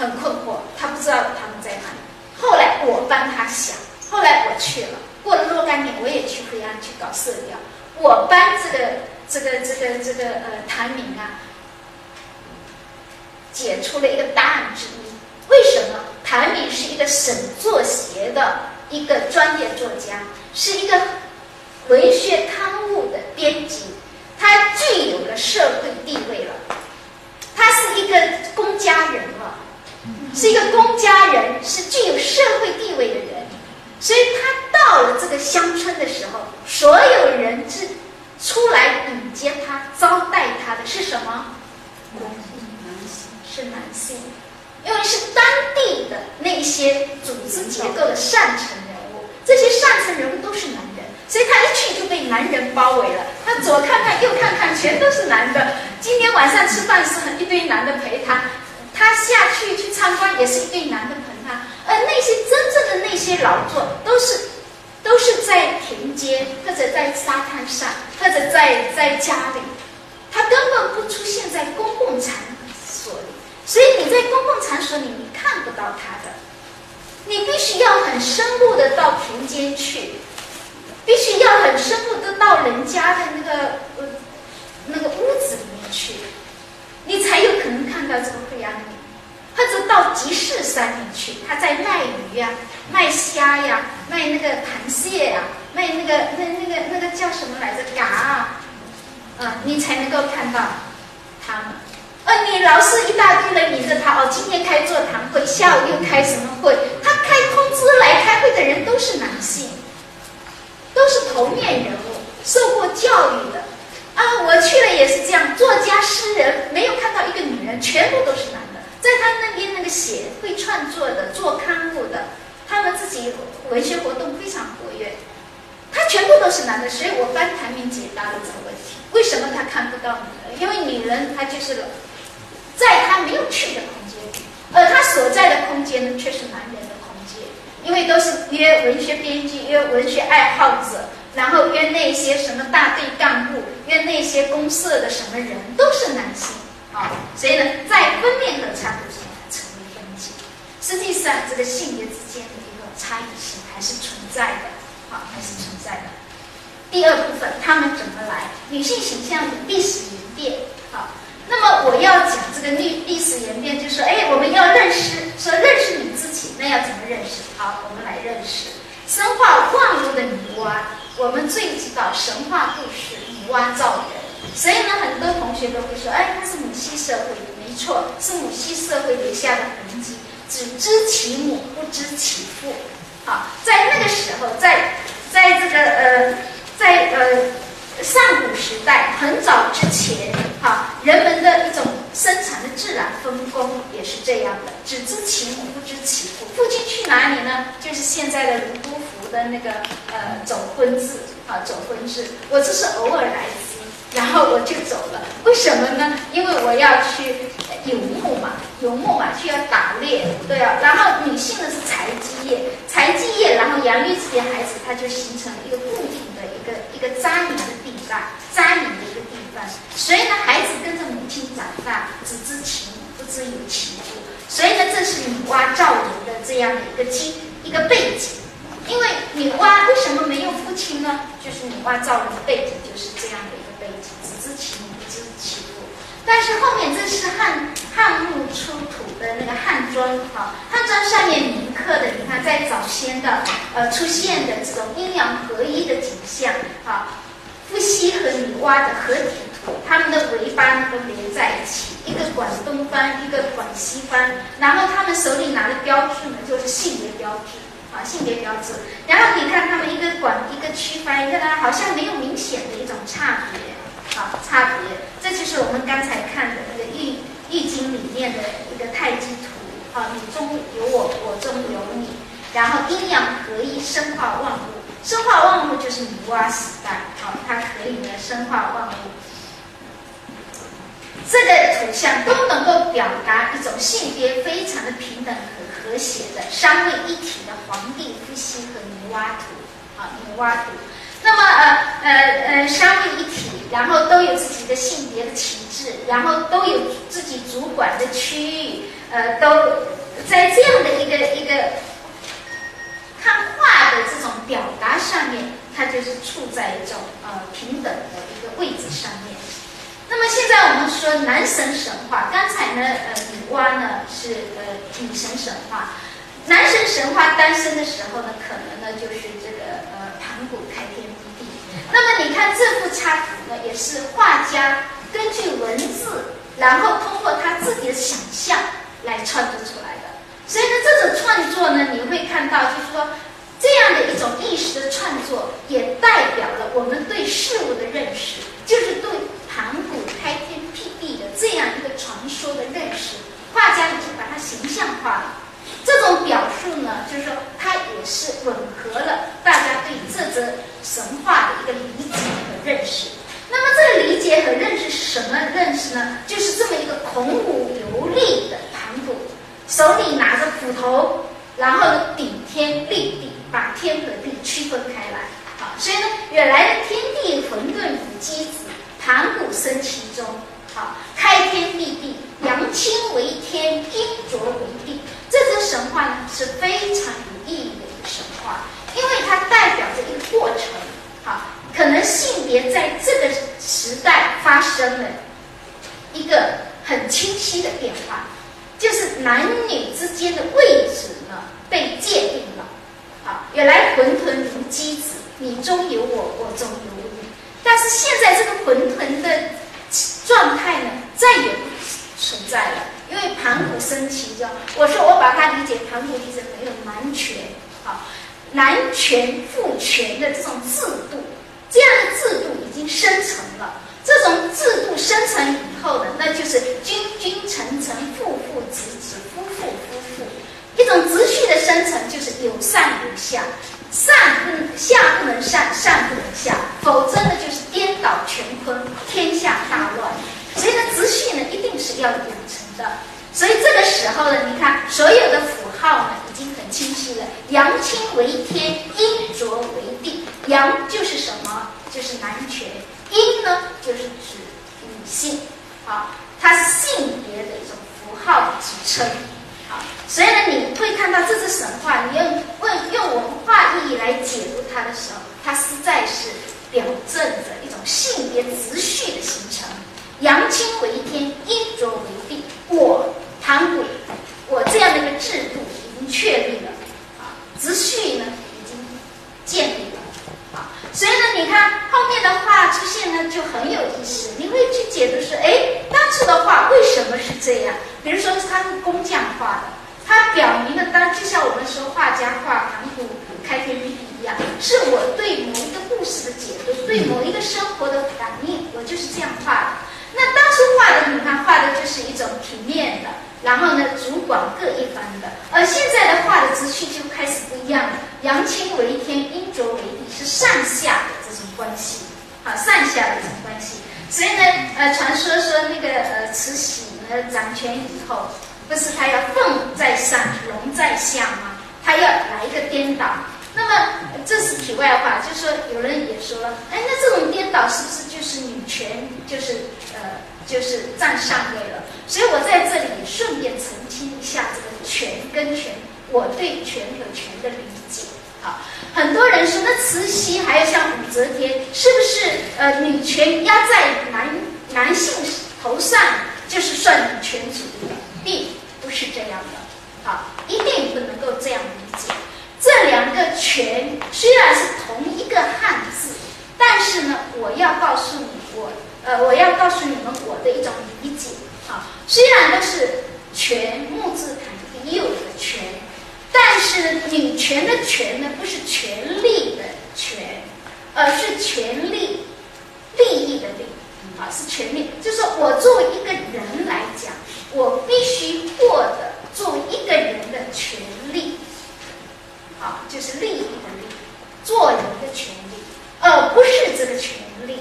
很困惑，他不知道他们在哪里。后来我帮他想，后来我去了，过了若干年，我也去惠安去搞色调。我帮这个这个这个这个呃谭明啊，解出了一个答案之一。为什么谭明是一个省作协的一个专业作家，是一个文学刊物的编辑，他具有了社会地位了，他是一个公家人了，是一个公家人，是具有社会地位的人，所以他到了这个乡村的时候，所有人是出来迎接他、招待他的是什么？是男性。因为是当地的那些组织结构的上层人物，这些上层人物都是男人，所以他一去就被男人包围了。他左看看右看看，全都是男的。今天晚上吃饭是一堆男的陪他，他下去去参观也是一对男的陪他。而那些真正的那些劳作，都是都是在田间或者在沙滩上或者在在家里，他根本不出现在公共场所里。所以你在公共场所里你看不到他的，你必须要很深入的到田间去，必须要很深入的到人家的那个呃那个屋子里面去，你才有可能看到这个惠安里，或者到集市上面去，他在卖鱼呀、卖虾呀、卖那个螃蟹呀、卖那个那那个那个叫什么来着？嘎啊，嗯，你才能够看到他们。呃，你老是一大堆人迎着他哦，今天开座谈会，下午又开什么会？他开通知来开会的人都是男性，都是头面人物，受过教育的。啊，我去了也是这样，作家、诗人没有看到一个女人，全部都是男的。在他那边那个写会创作的、做刊物的，他们自己文学活动非常活跃，他全部都是男的。所以我帮谭明解答了这个问题：为什么他看不到女人？因为女人她就是。在他没有去的空间，而他所在的空间呢，却是男人的空间，因为都是约文学编辑、约文学爱好者，然后约那些什么大队干部、约那些公社的什么人，都是男性啊。所以呢，在分面的差异性成为分界。实际上，这个性别之间的一个差异性还是存在的，啊，还是存在的。第二部分，他们怎么来？女性形象的历史演变，啊。那么我要讲这个历历史演变，就是说，哎，我们要认识，说认识你自己，那要怎么认识？好，我们来认识神话万物的女娲。我们最知道神话故事，女娲造人。所以呢，很多同学都会说，哎，她是母系社会，没错，是母系社会留下的痕迹，只知其母，不知其父。好，在那个时候，在在这个呃，在呃。上古时代很早之前，哈，人们的一种生产的自然分工也是这样的，只知其母不知其父。父亲去哪里呢？就是现在的泸沽湖的那个呃走婚制啊，走婚制。我只是偶尔来一次，然后我就走了。为什么呢？因为我要去游牧嘛，游牧嘛，需要打猎，对啊。然后女性呢是采集业，采集业，然后养育自己孩子，它就形成了一个固定的一个一个扎营的地方。扎营的一个地方，所以呢，孩子跟着母亲长大，只知其母，不知有其父。所以呢，这是女娲造人的这样的一个基一个背景。因为女娲为什么没有父亲呢？就是女娲造人的背景就是这样的一个背景，只知其母，不知其父。但是后面这是汉汉墓出土的那个汉砖啊，汉砖上面铭刻的，你看在早先的呃出现的这种阴阳合一的景象啊。伏羲和女娲的合体图，他们的尾巴都连在一起，一个管东方，一个管西方。然后他们手里拿的标志呢，就是性别标志啊，性别标志。然后你看他们一个管一个区方，一个呢好像没有明显的一种差别啊，差别。这就是我们刚才看的那个易易经里面的一个太极图啊，你中有我，我中有你，然后阴阳合一，生化万物。生化万物就是女娲时代，好，它可以呢生化万物。这个图像都能够表达一种性别非常的平等和和谐的三位一体的皇帝伏羲和女娲图，啊，女娲图。那么呃呃呃三位一体，然后都有自己的性别的旗帜，然后都有自己主管的区域，呃，都在这样的一个一个看画的这种表达上面，它就是处在一种呃平等的一个位置上面。那么现在我们说男神神话，刚才呢，呃，女娲呢是呃女神神话，男神神话诞生的时候呢，可能呢就是这个呃盘古开天。那么你看这幅插图呢，也是画家根据文字，然后通过他自己的想象来创作出来的。所以呢，这种创作呢，你会看到就是说这样的一种意识的创作，也代表了我们对事物的认识，就是对。盘古开天辟地的这样一个传说的认识，画家已经把它形象化了。这种表述呢，就是说它也是吻合了大家对这则神话的一个理解和认识。那么这个理解和认识是什么认识呢？就是这么一个孔武有力的盘古，手里拿着斧头，然后呢顶天立地，把天和地区分开来。好，所以呢，原来的天地混沌无机子。盘古生其中，好，开天辟地，阳清为天，阴浊为地。神话呢是非常有意义的一个神话，因为它代表着一个过程，好，可能性别在这个时代发生了一个很清晰的变化，就是男女之间的位置呢被界定了，好，原来混沌如鸡子，你中有我，我中有你。但是现在这个混沌的状态呢，再也不存在了，因为盘古生其中。我说我把它理解，盘古理解没有男权，啊，男权父权的这种制度，这样的制度已经生成了。这种制度生成以后呢，那就是君君臣臣父父子子夫妇夫妇，一种秩序的生成就是有上有下。上不能下不能上，上不能下，否则呢就是颠倒乾坤，天下大乱。所以呢，秩序呢一定是要养成的。所以这个时候呢，你看所有的符号呢已经很清晰了：阳清为天，阴浊为地。阳就是什么？就是男权；阴呢就是指女性。好，它性别的一种符号的指称。所以呢，你会看到这只神话，你用问用文化意义来解读它的时候，它实在是表证着一种性别秩序的形成。阳清为天，阴浊为地。我盘古，我这样的一个制度已经确立了，啊，秩序呢已经建立了，啊，所以呢，你看后面的话出现呢就很有意思，你会去解读说，哎，当初的话为什么是这样？比如说它是工匠画的。它表明了，当就像我们说画家画盘古开天辟地一样，是我对某一个故事的解读，对某一个生活的反应，我就是这样画的。那当初画的，你看画的就是一种平面的，然后呢主管各一方的，而现在的画的秩序就开始不一样了，阳清为天，阴浊为地，是上下的这种关系，好，上下的这种关系。所以呢，呃，传说说那个呃慈禧呢掌权以后。不是他要凤在上，龙在下吗？他要来一个颠倒。那么这是题外话，就是说有人也说了，哎，那这种颠倒是不是就是女权，就是呃，就是占上位了？所以我在这里顺便澄清一下这个权跟权，我对权和权的理解。好，很多人说那慈禧还有像武则天，是不是呃女权压在男男性头上，就是算女权主义的？并不是这样的，好，一定不能够这样理解。这两个权虽然是同一个汉字，但是呢，我要告诉你，我呃，我要告诉你们我的一种理解。啊，虽然都是权木字旁也有一个权，但是女权的权呢，不是权利的权，而是权利利益的利，啊，是权利。就是我作为一个人来讲。我必须获得作为一个人的权利，啊，就是利益的利，做人的权利，而不是这个权利。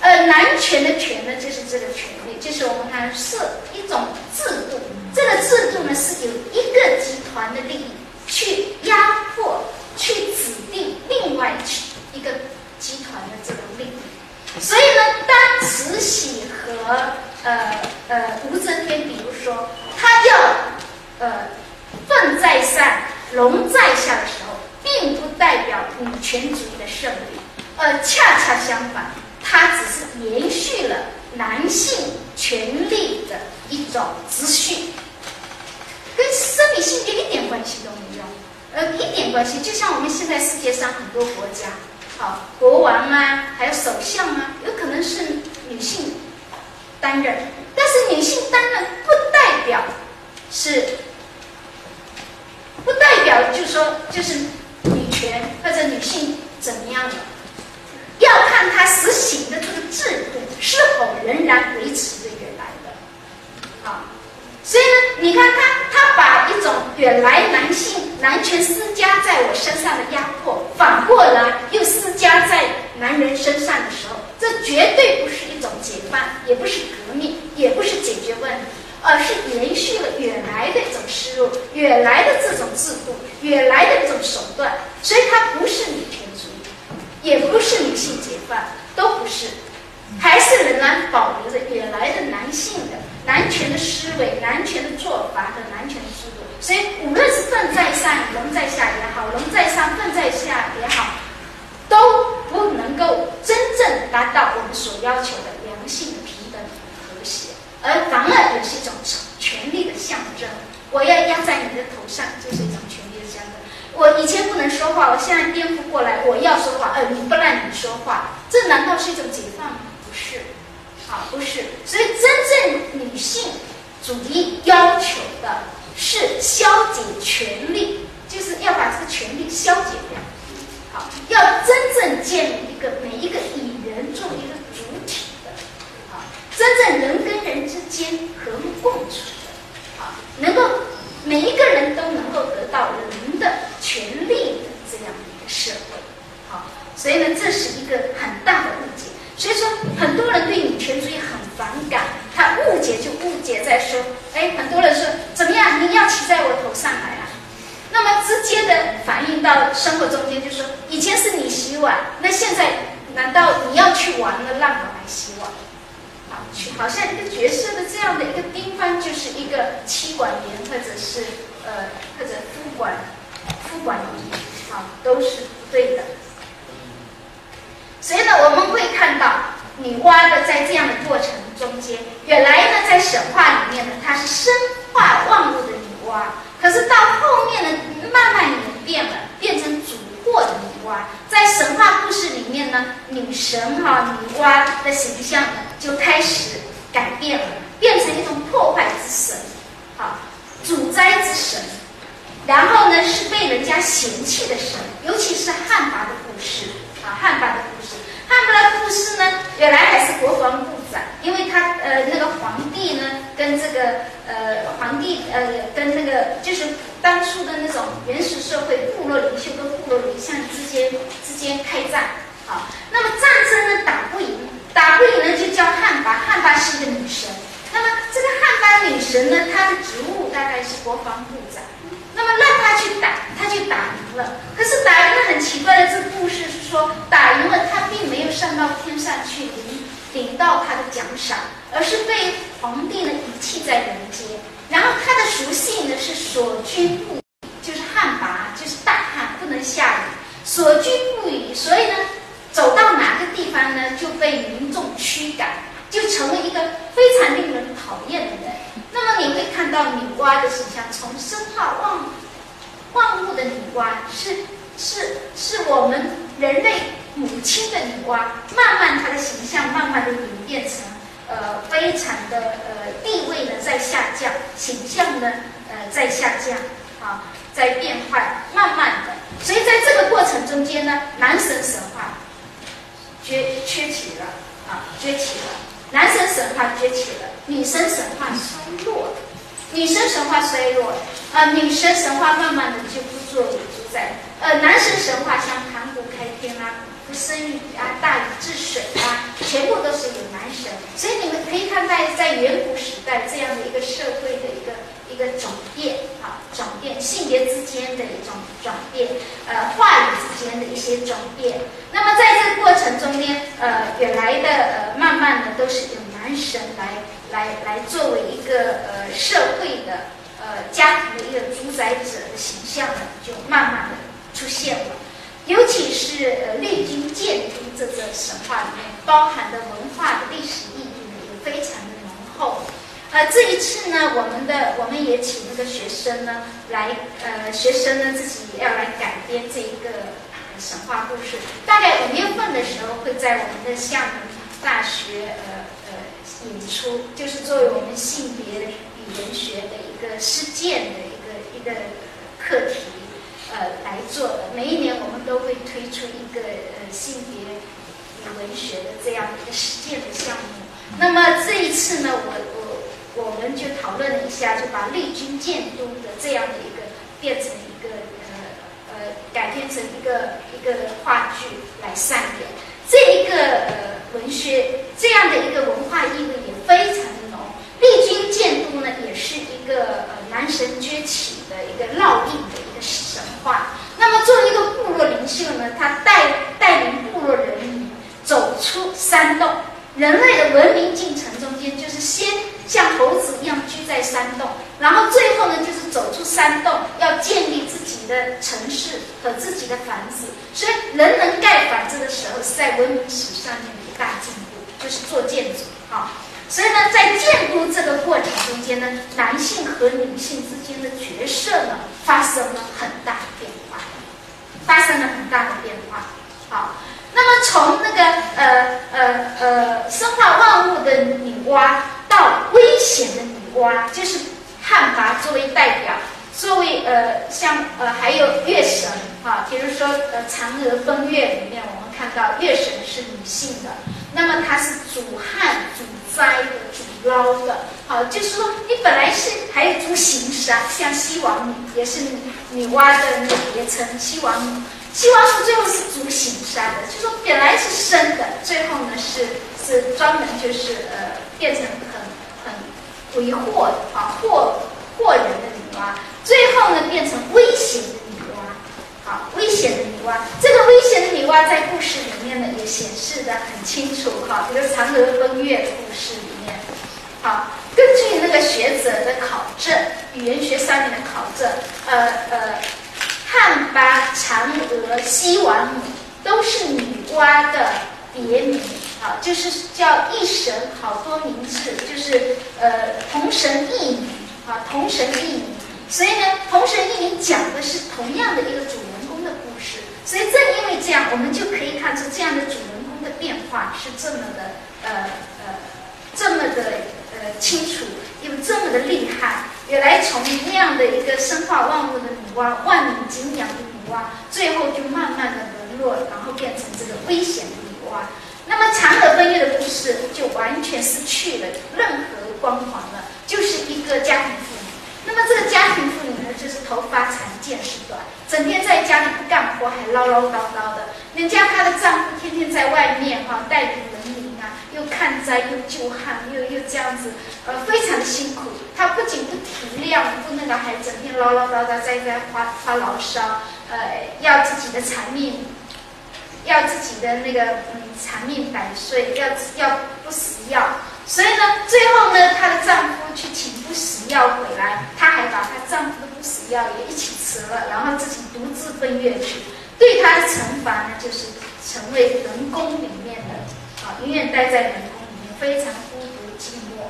呃，男权的权呢，就是这个权利，就是我们看是一种制度，这个制度呢是有一个集团的利益去压迫、去指定另外一个集团的这个利益。所以呢，当慈禧和呃呃，武则天，比如说，她要呃，凤在上，龙在下的时候，并不代表女权主义的胜利，而恰恰相反，它只是延续了男性权利的一种秩序，跟生理性别一点关系都没有，呃，一点关系。就像我们现在世界上很多国家，好，国王啊，还有首相啊，有可能是女性担任，但是女性担任不代表是。不代表就是说，就是女权或者女性怎么样的，要看它实行的这个制度是否仍然维持着原来的，啊，所以呢，你看他他把一种原来男性男权施加在我身上的压迫，反过来又施加在男人身上的时候，这绝对不是一种解放，也不是革命，也不是解决问题。而是延续了原来的一种思路，原来的这种制度，原来的一种手段，所以它不是女权主义，也不是女性解放，都不是，还是仍然保留着原来的男性的男权的思维、男权的做法和男权的制度。所以，无论是凤在上，龙在下也好，龙在上，凤在下也好，都不能够真正达到我们所要求的良性的平等和谐。而反而也是一种权力的象征。我要压在你的头上，就是一种权力的象征。我以前不能说话，我现在颠覆过来，我要说话，而你不让你说话，这难道是一种解放吗？不是，啊，不是。所以，真正女性主义要求的是消解权力，就是要把这个权力消解掉。好，要真正建立一个每一个以人作为一个。真正人跟人之间和睦共处的，啊，能够每一个人都能够得到人的权利的这样的一个社会，好，所以呢，这是一个很大的误解。所以说，很多人对女权主义很反感，他误解就误解在说，哎，很多人说怎么样，你要骑在我头上来啊？那么直接的反映到生活中间，就说以前是你洗碗，那现在难道你要去玩了，让我来洗碗？好像一个角色的这样的一个地方，就是一个妻管严，或者是呃，或者夫管夫管严，啊，都是不对的。所以呢，我们会看到女娲的在这样的过程中间，原来呢，在神话里面呢，她是生化万物的女娲，可是到后面呢，慢慢演变了，变成主。过的女娲，在神话故事里面呢，女神哈女娲的形象呢就开始改变了，变成一种破坏之神，好，主灾之神，然后呢是被人家嫌弃的神，尤其是汉魃的故事啊，汉魃的故事，汉魃的故事呢，原来还是国防部长，因为他呃那个皇帝呢跟这个呃皇帝呃跟那个就是。当初的那种原始社会，部落领袖跟部落领袖之间之间开战，好，那么战争呢打不赢，打不赢呢就叫汉巴，汉巴是一个女神。那么这个汉巴女神呢，她的职务大概是国防部长。那么让他去打，他就打赢了。可是打赢了很奇怪的，这故事是说打赢了，他并没有上到天上去领领到他的奖赏，而是被皇帝呢遗弃在人间。然后他的属性呢是所居不语，就是旱魃，就是大旱，不能下雨。所居不语，所以呢，走到哪个地方呢，就被民众驱赶，就成为一个非常令人讨厌的人。那么你会看到女娲的形象，从生化万万物的女娲，是是是我们人类母亲的女娲，慢慢她的形象慢慢的演变成。呃，非常的呃，地位呢在下降，形象呢呃在下降，啊，在变坏，慢慢的，所以在这个过程中间呢，男神神话崛崛起了，啊，崛起了，男神神话崛起了，女神神话衰落了，女神神话衰落呃，女神神话慢慢的就不作为主宰，呃，男神神话像盘古开天啊。生育啊，大禹治水啊，全部都是有男神，所以你们可以看在在远古时代这样的一个社会的一个个转变啊，转变性别之间的一种转变，呃，话语之间的一些转变。那么在这个过程中间，呃，原来的呃，慢慢的都是有男神来来来作为一个呃社会的呃家庭的一个主宰者的形象呢，就慢慢的出现了。尤其是呃历经建都这个神话里面包含的文化的历史意义呢，也非常的浓厚。呃，这一次呢，我们的我们也请那个学生呢来，呃，学生呢自己要来改编这一个神话故事。大概五月份的时候会在我们的厦门大学呃呃演出，就是作为我们性别语言学的一个实践的一个一个课题，呃来做的。每一年我们都会推出一个呃性别与文学的这样一个实践的项目。那么这一次呢，我我。们就讨论了一下，就把丽君建都的这样的一个变成一个呃呃改编成一个一个话剧来上演。这一个呃文学这样的一个文化意味也非常的浓。丽君建都呢，也是一个呃男神崛起的一个烙印的一个神话。那么作为一个部落领袖呢，他带带领部落人民走出山洞。人类的文明进程中间，就是先像猴子一样居在山洞，然后最后呢，就是走出山洞，要建立自己的城市和自己的房子。所以，人能盖房子的时候，是在文明史上面的一大进步，就是做建筑啊。所以呢，在建筑这个过程中间呢，男性和女性之间的角色呢，发生了很大的变化，发生了很大的变化，好。那么从那个呃呃呃生化万物的女娲到危险的女娲，就是汉魃作为代表，作为呃像呃还有月神啊，比如说呃嫦娥奔月里面，我们看到月神是女性的，那么她是主旱主灾的主捞的，好，就是说你本来是还有主行杀，像西王母也是女娲的那个别称，西王母。西王母最后是主行杀的，就说本来是生的，最后呢是是专门就是呃变成很很为祸的啊祸祸人的女娲，最后呢变成危险的女娲，好危险的女娲，这个危险的女娲在故事里面呢也显示的很清楚哈，这个嫦娥奔月的故事里面，好根据那个学者的考证，语言学上面的考证，呃呃。汉巴、嫦娥、西王母都是女娲的别名，啊，就是叫一神好多名字，就是呃同神异名，啊同神异名。所以呢，同神异名讲的是同样的一个主人公的故事。所以正因为这样，我们就可以看出这样的主人公的变化是这么的呃呃这么的呃清楚，又这么的厉害。也来从那样的一个生化万物的女娲，万民敬仰的女娲，最后就慢慢的沦落，然后变成这个危险的女娲。那么嫦娥奔月的故事就完全失去了任何光环了，就是一个家庭妇女。那么这个家庭妇女呢，就是头发长见识短，整天在家里不干活，还唠唠叨叨的。人家她的丈夫天天在外面哈带领人民啊，又看灾又救旱，又又这样子，呃，非常的辛苦。她不仅不体谅，不那个，还整天唠唠叨叨，在在发发牢骚，呃，要自己的长命，要自己的那个嗯长命百岁，要要不死药。所以呢，最后呢，她的丈夫去请不死药回来，她还把她丈夫的不死药也一起吃了，然后自己独自奔月去。对她的惩罚呢，就是成为人宫里面的啊，永远待在人宫里面，非常孤独寂寞，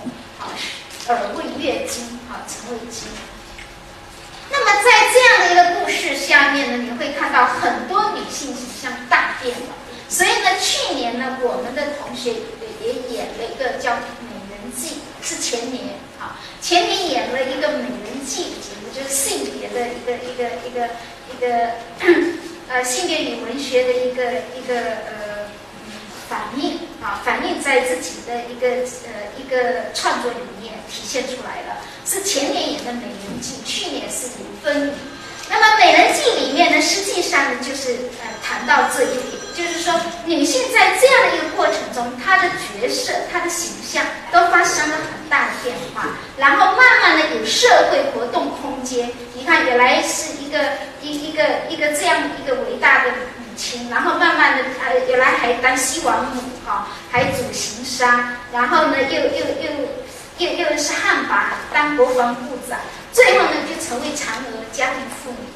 啊，而为月经，啊，成为经。那么在这样的一个故事下面呢，你会看到很多女性形象大变了。所以呢，去年呢，我们的同学也也演了一个叫《美人计》，是前年啊，前年演了一个《美人计》节目，就是性别的一个一个一个一个呃性别与文学的一个一个呃反应啊，反映在自己的一个呃一个创作里面体现出来了，是前年演的《美人计》，去年是《五分女》。那么《美人计》里面呢，实际上呢，就是呃谈到这一点，就是说女性在这样的一个过程中，她的角色、她的形象都发生了很大的变化，然后慢慢的有社会活动空间。你看，原来是一个一一个一个这样一个伟大的母亲，然后慢慢的呃，原来还当西王母哈，还主行杀，然后呢又又又又又是汉魃当国防部长，最后呢就成为嫦娥家庭妇女。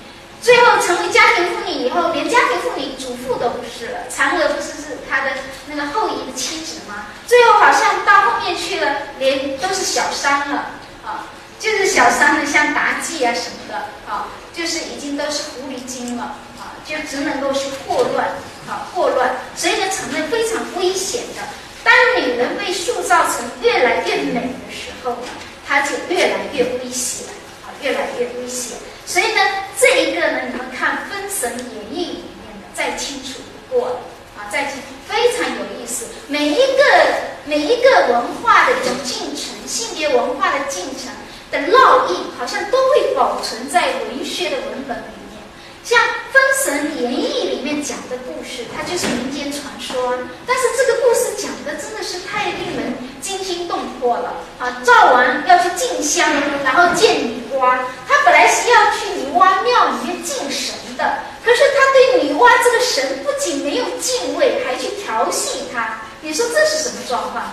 最后成为家庭妇女以后，连家庭妇女主妇都不是了。嫦娥不是是他的那个后羿的妻子吗？最后好像到后面去了，连都是小三了啊，就是小三呢，像妲己啊什么的啊，就是已经都是狐狸精了啊，就只能够是祸乱啊，祸乱，所以呢成了非常危险的。当女人被塑造成越来越美的时候呢，她就越来越危险啊，越来越危险。所以呢，这一个呢，你们看《封神演义》里面的再清楚不过了啊，再清非常有意思。每一个每一个文化的一种进程，性别文化的进程的烙印，好像都会保存在文学的文本里。像《封神演义》里面讲的故事，它就是民间传说，但是这个故事讲的真的是太令人惊心动魄了啊！赵王要去进香，然后见女娲，他本来是要去女娲庙里面敬神的，可是他对女娲这个神不仅没有敬畏，还去调戏她。你说这是什么状况？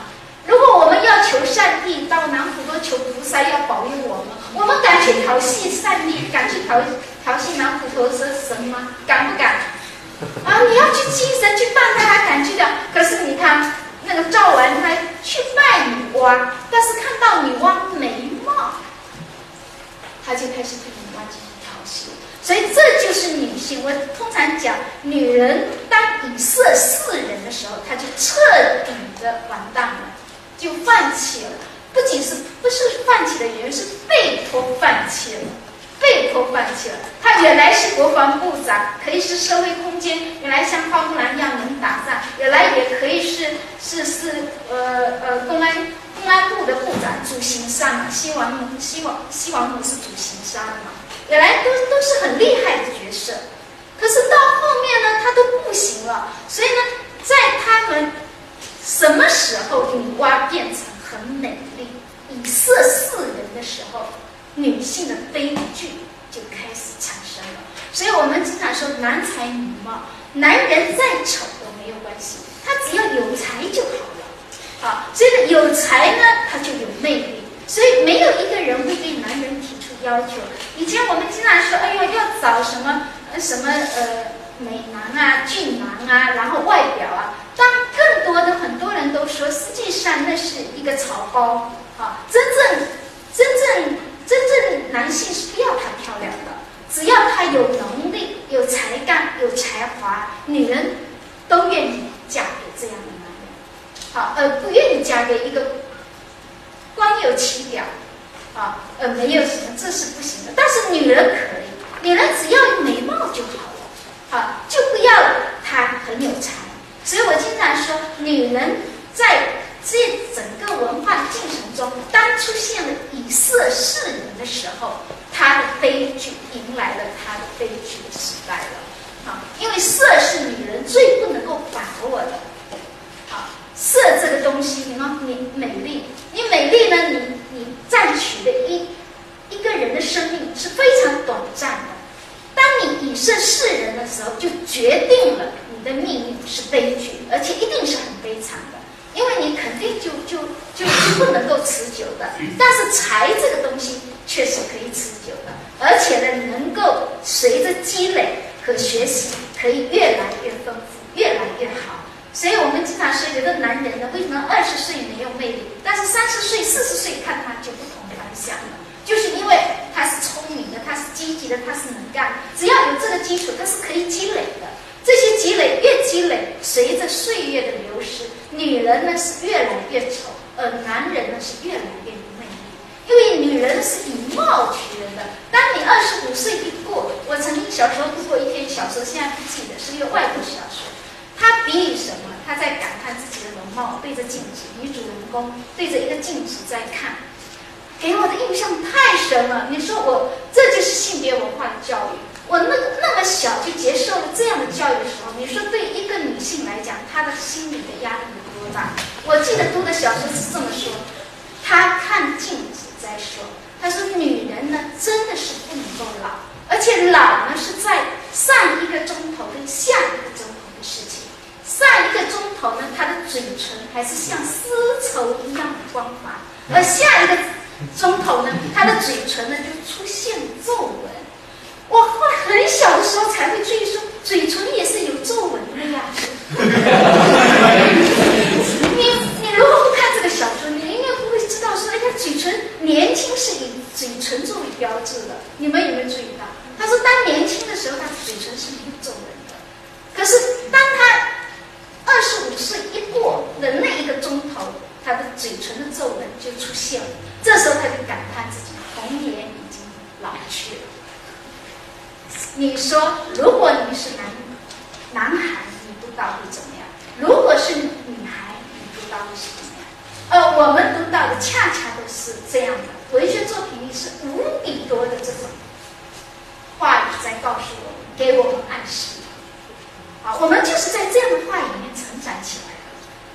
如果我们要求上帝到南普陀求菩萨要保佑我们，我们敢去调戏上帝，敢去调调戏南普陀神神吗？敢不敢？啊，你要去祭神去拜他，还敢去的？可是你看那个赵文，他去拜女娲，但是看到女娲眉毛，他就开始对女娲进行调戏。所以这就是女性。我通常讲，女人当以色示人的时候，她就彻底的完蛋了。就放弃了，不仅是不是放弃的原因，是被迫放弃了，被迫放弃了。他原来是国防部长，可以是社会空间，原来像花木兰一样能打仗，原来也可以是是是呃呃公安公安部的部长，主行商嘛，西王母西王西王母是主行商嘛，原来都都是很厉害的角色，可是到后面呢，他都不行了，所以呢，在他们。什么时候女娲变成很美丽、以色示人的时候，女性的悲剧就开始产生了。所以我们经常说男才女貌，男人再丑都没有关系，他只要有才就好了。好，所以有才呢，他就有魅力。所以没有一个人会对男人提出要求。以前我们经常说，哎呦，要找什么什么呃。美男啊，俊男啊，然后外表啊，更多的很多人都说，实际上那是一个草包啊。真正、真正、真正男性是不要她漂亮的，只要他有能力、有才干、有才华，女人都愿意嫁给这样的男人。好，而不愿意嫁给一个光有其表啊，呃，没有什么，这是不行的。但是女人可以，女人只要美貌就好了。好，就不要他很有才，所以我经常说，女人在这整个文化的进程中，当出现了以色示人的时候，她的悲剧迎来了她的悲剧的时代了。好，因为色是女人最不能够把握的。好，色这个东西，你看你美丽，你美丽呢，你你占取的一一个人的生命是非常短暂的。当你以身示人的时候，就决定了你的命运是悲剧，而且一定是很悲惨的，因为你肯定就就就不能够持久的。但是财这个东西却是可以持久的，而且呢，能够随着积累和学习，可以越来越丰富，越来越好。所以我们经常说，有的男人呢，为什么二十岁没有魅力，但是三十岁、四十岁看他就不同凡响了？就是因为他是聪明的，他是积极的，他是能干。只要有这个基础，他是可以积累的。这些积累越积累，随着岁月的流失，女人呢是越来越丑，而男人呢是越来越有魅力。因为女人是以貌取人的。当你二十五岁一过，我曾经小时候读过一篇小说，现在不记得，是一个外国小说。他比喻什么？他在感叹自己的容貌，对着镜子，女主人公对着一个镜子在看。给我的印象太深了。你说我这就是性别文化的教育。我那那么小就接受了这样的教育的时候，你说对一个女性来讲，她的心理的压力有多大？我记得读的小说是这么说：她看镜子在说，她说女人呢真的是不能够老，而且老呢是在上一个钟头跟下一个钟头的事情。上一个钟头呢，她的嘴唇还是像丝绸一样的光光滑，而下一个钟头呢，他的嘴唇呢就出现皱纹。我后来很小的时候才会注意说，嘴唇也是有皱纹的呀。你你如果不看这个小说，你应该不会知道说，哎呀，嘴唇年轻是以嘴唇作为标志的。你们有没有注意到？他说，当年轻的时候，他嘴唇是没有皱纹的。可是当他二十五岁一过的那一个钟头，他的嘴唇的皱纹就出现了。这时候他就感叹自己童颜已经老去了。你说，如果你是男男孩，你读到会怎么样？如果是女孩，你读到会是怎么样？呃，我们读到的恰恰都是这样的。文学作品里是无比多的这种话语在告诉我们，给我们暗示。啊，我们就是在这样的话语里面成长起来。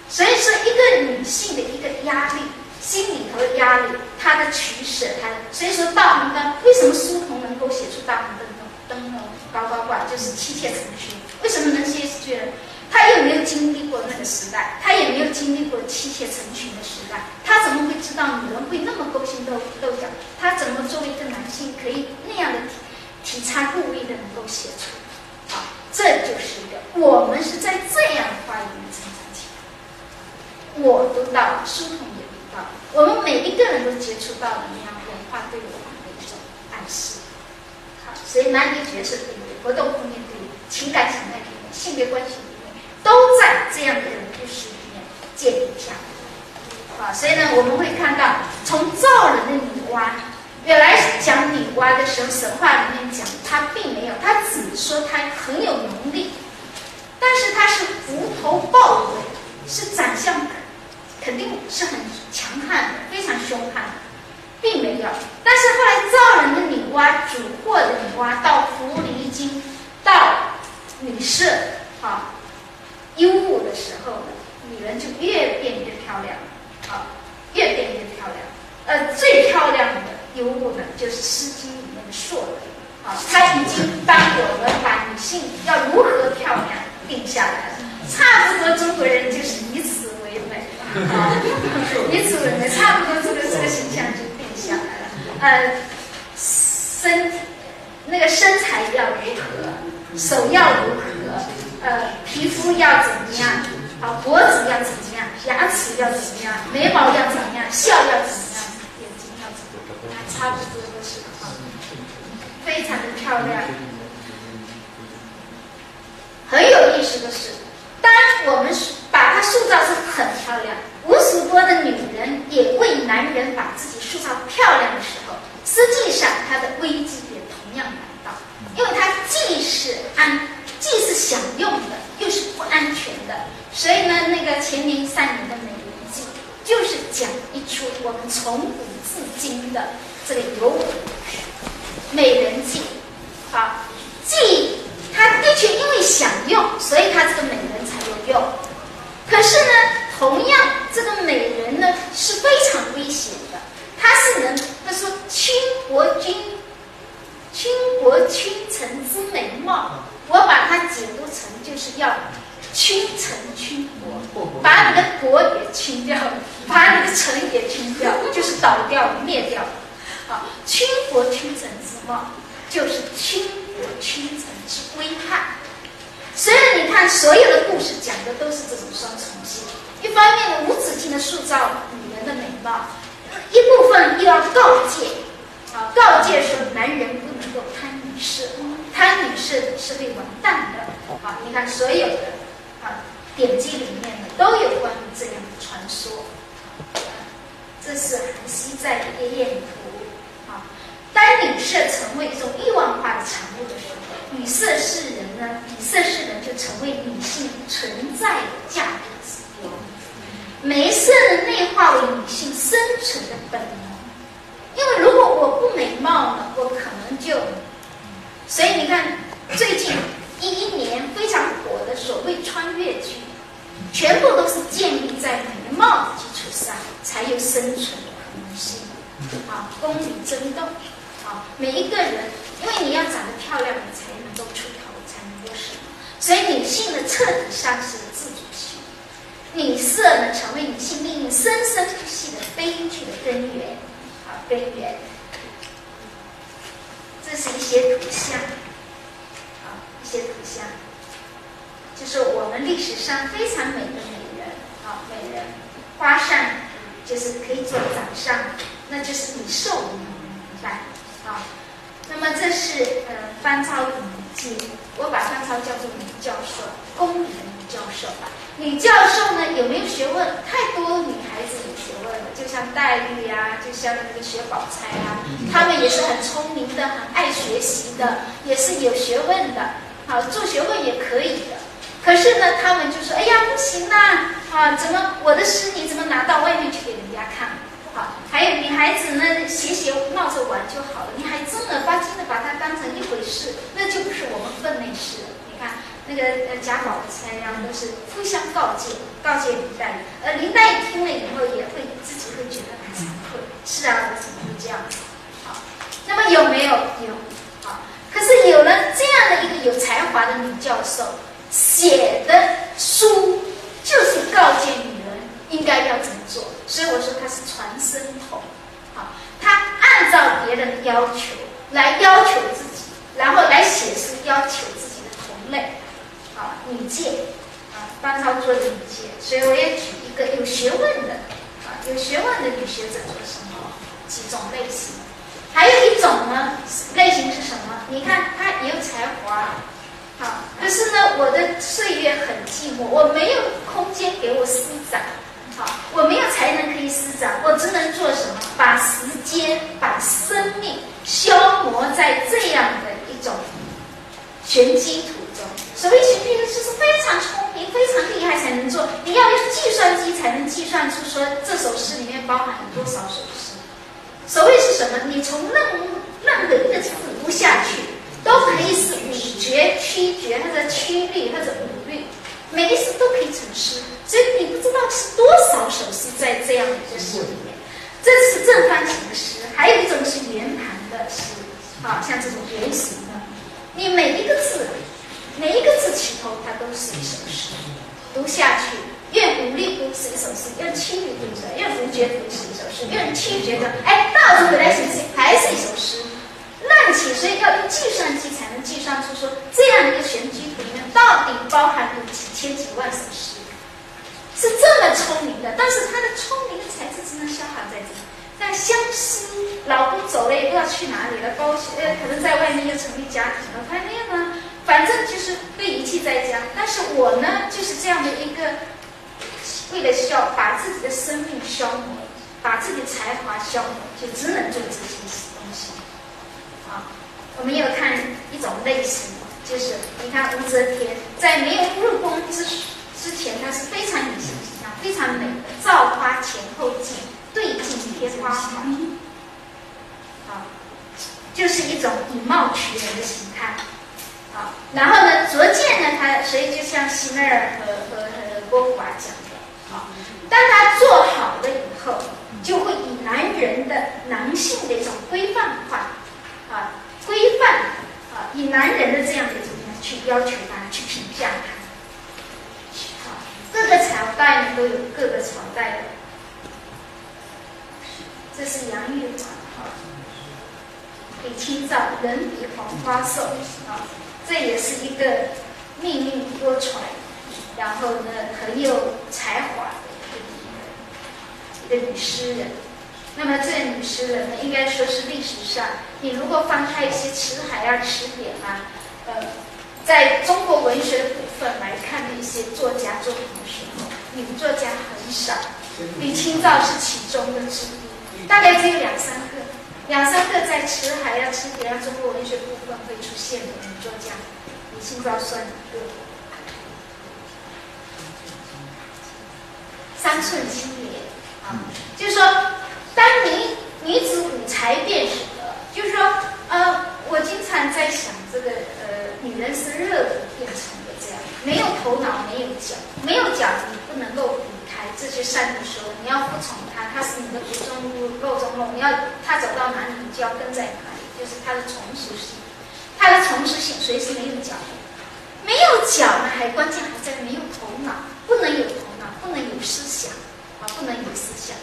所以说，一个女性的一个压力，心里头的压力，她的取舍，她的。所以说，大红灯为什么苏童能够写出大红灯？灯笼高高挂，就是妻妾成群。为什么能写出来？他又没有经历过那个时代，他也没有经历过妻妾成群的时代，他怎么会知道女人会那么勾心斗斗角？他怎么作为一个男性可以那样的体体察入微的能够写出？啊，这就是一个我们是在这样的话语里面成长起来。我读到，书童也读到，我们每一个人都接触到了那样文化对我们的一种暗示。好所以男女角色里面、活动空间里面、情感层面里面、性别关系里面，都在这样的一个故事里面建立下。啊，所以呢，我们会看到，从造人的女娲，原来讲女娲的时候，神话里面讲她并没有，她只说她很有能力，但是她是狐头豹尾，是长相肯定是很强悍的，非常凶悍。并没有，但是后来造人的女娲、主货的女娲到狐狸精，到女色，啊，幽物的时候呢，女人就越变越漂亮，啊，越变越漂亮。呃，最漂亮的幽物呢，就是《诗经》里面的硕人，啊，他已经帮我们把女性要如何漂亮定下来了。差不多中国人就是以此 为美，啊，以此为美，差不多这个这个形象就变。下来了，呃，身那个身材要如何，手要如何，呃，皮肤要怎么样，好，脖子要怎么样，牙齿要怎么样，眉毛要怎么样，笑要怎么样，眼睛要怎么样，差不多都是啊，非常的漂亮。很有意思的是，当我们是塑造是很漂亮。无数多的女人也为男人把自己塑造漂亮的时候，实际上她的危机也同样来到，因为她既是安，既是享用的，又是不安全的。所以呢，那个前明三年的《美人计》就是讲一出我们从古至今的这个有《美人计》。好，既她的确因为享用，所以她这个美人才有用。可是呢，同样这个美人呢是非常危险的。她是能，她说倾国君，倾国倾城之美貌，我把它解读成就是要倾城倾国，把你的国也倾掉，把你的城也倾掉，就是倒掉灭掉。啊，倾国倾城之貌，就是倾国倾城之危害。所以你看，所有的故事讲的都是这种双重性。一方面无止境的塑造女人的美貌，一部分又要告诫，啊，告诫说男人不能够贪女色，贪女色是会完蛋的。啊，你看所有的啊典籍里面呢都有关于这样的传说。这是韩熙载的《夜宴图》啊，当女色成为一种欲望化的产物的时候。女色是人呢，女色是人就成为女性存在的价值指标。美色内化为女性生存的本能。因为如果我不美貌呢，我可能就……所以你看，最近一一年非常火的所谓穿越剧，全部都是建立在美貌的基础上才有生存的可能性。啊，宫女争斗，啊，每一个人，因为你要长得漂亮，你才。能够出头才能够什么？所以女性的彻底丧失了自主性。女色呢成为女性命运生生不息的悲剧的根源，啊，根源。这是一些图像，啊，一些图像，就是我们历史上非常美的美人，啊，美人，花扇就是可以做掌上，那就是李寿明白，啊，那么这是嗯方超女记，我把方超叫做女教授，公女的女教授吧。女教授呢有没有学问？太多女孩子有学问了，就像黛玉呀，就像那个薛宝钗啊，她们也是很聪明的，很爱学习的，也是有学问的，好做学问也可以的。可是呢，她们就说：“哎呀，不行呐，啊，怎么我的诗你怎么拿到外面去给人家看？好，还有女孩子呢，写写闹着玩就好了，你还正儿八经的把它当成一回事，那就不是我们分内事了。你看。”那个呃贾宝钗呀，都是互相告诫，告诫林黛玉，而林黛玉听了以后，也会自己会觉得很惭愧。是啊，我怎么会这样子？好，那么有没有？有。好，可是有了这样的一个有才华的女教授写的书，就是告诫女应该要怎么做。所以我说他是传声筒。好，她按照别人的要求来要求自己，然后来写诗要求自己的同类。啊，女界，啊，班超做的女界，所以我也举一个有学问的，啊，有学问的女学者做什么几种类型，还有一种呢，类型是什么？你看她有才华，好，可是呢，我的岁月很寂寞，我没有空间给我施展，好，我没有才能可以施展，我只能做什么？把时间、把生命消磨在这样的一种玄机图。所谓玄机就是非常聪明、非常厉害才能做。你要用计算机才能计算出说这首诗里面包含多少首诗。所谓是什么？你从任任何一个字读下去，都可以是五绝、七绝，或者七律，或者五，每一首都可以成诗。所以你不知道是多少首诗在这样的一个诗里面。这是正方形的诗，还有一种是圆盘的诗，好像这种圆形的，你每一个字。每一个字起头，它都是一首诗。读下去，用五律读是一首诗，用七律读是，用五绝读是一首诗，用七绝的，哎，倒着回来写写还是一首诗。乱起，所以要用计算机才能计算出说这样一个玄机图里面到底包含了几千几万首诗，是这么聪明的。但是他的聪明才智只能消耗在这里。但相思，老公走了也不知道去哪里了，高兴呃，可能在外面又成立家庭了，他那样呢？反正就是被遗弃在家，但是我呢，就是这样的一个，为了消把自己的生命消磨，把自己的才华消磨，就只能做这些事。我们有看一种类型，就是你看武则天在没有入宫之之前，她是非常女性形象，非常美的，造花前后镜，对镜贴花环，好，就是一种以貌取人的形态。好，然后呢？逐渐呢，他所以就像希妹儿和和和波伏娃讲的，好，当他做好了以后，就会以男人的男性的一种规范化，啊，规范啊，以男人的这样的怎么样去要求他，去评价他，好，各个朝代都有各个朝代的，这是杨玉环，哈，李清照人比黄花瘦，啊。这也是一个命运多舛，然后呢很有才华的一个一个女诗人。那么这女诗人呢，应该说是历史上，你如果翻开一些词海啊、词典啊，呃，在中国文学的部分来看的一些作家作品的时候，女作家很少。李清照是其中的之一，大概只有两三个。两三个在词海啊、词典啊、中国文学部分会出现的女作家，李清照算一个。三寸金莲啊，就是说，当女女子五才便是德，就是说，呃，我经常在想，这个呃，女人是热的变成的这样，没有头脑，没有脚，没有脚，你不能够离开。这些善女说，你要服从他，他是你的骨中骨、肉中肉。你要他走到哪里，你就要跟在哪里，就是他的从属性。他的从属性随时没有脚，没有脚呢，还关键还在没有头脑，不能有头脑，不能有思想，啊，不能有思想。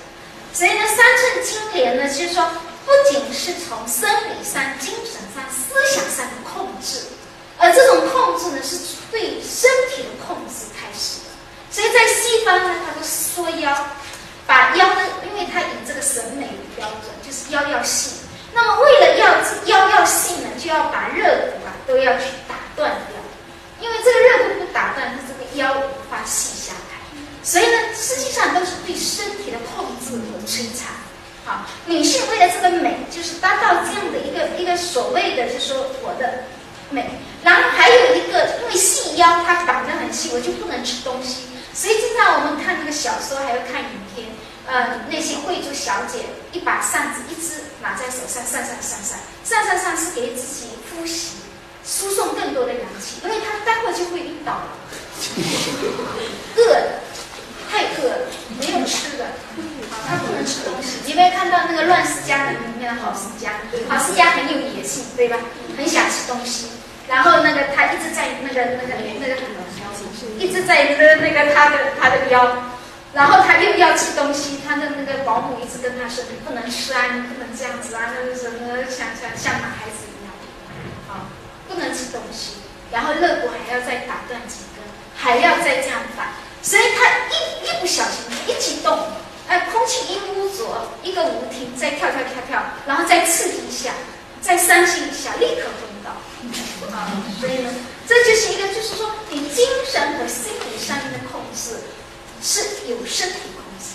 所以呢，三寸金莲呢，就是说，不仅是从生理上、精神上、思想上的控制，而这种控制呢，是对身体的控制开始的。所以在西方呢，它都缩腰，把腰呢，因为它以这个审美为标准，就是腰要细。那么为了要腰要细呢，就要把肋骨啊都要去打断掉，因为这个肋骨不打断，它这个腰无法细下来。所以呢，实际上都是对身体的控制和摧残。好，女性为了这个美，就是达到这样的一个一个所谓的，就是说我的。美，然后还有一个，因为细腰它绑得很细，我就不能吃东西。所以经常我们看那个小说，还要看影片，呃，那些贵族小姐一把扇子一直拿在手上扇扇扇扇扇扇扇，是给自己呼吸，输送更多的氧气，因为她待会就会晕倒了。饿的，太饿了，没有吃的，他不能吃东西。你没有看到那个《乱世佳人》里面的郝思嘉？郝思嘉很有野性，对吧？很想吃东西。然后那个他一直在那个那个那个一直在勒那个他的他的腰，然后他又要吃东西，他的那个保姆一直跟他说你不能吃啊，你不能这样。子啊，那个什么像像像男孩子一样，啊，不能吃东西，然后肋骨还要再打断几根，还要再这样。打，所以他一一不小心一激动，哎，空气一污浊，一个舞厅再跳跳跳跳，然后再刺激一下，再伤心一下，立刻昏倒。啊，所以呢，这就是一个，就是说，你精神和心理上面的控制是有身体控制，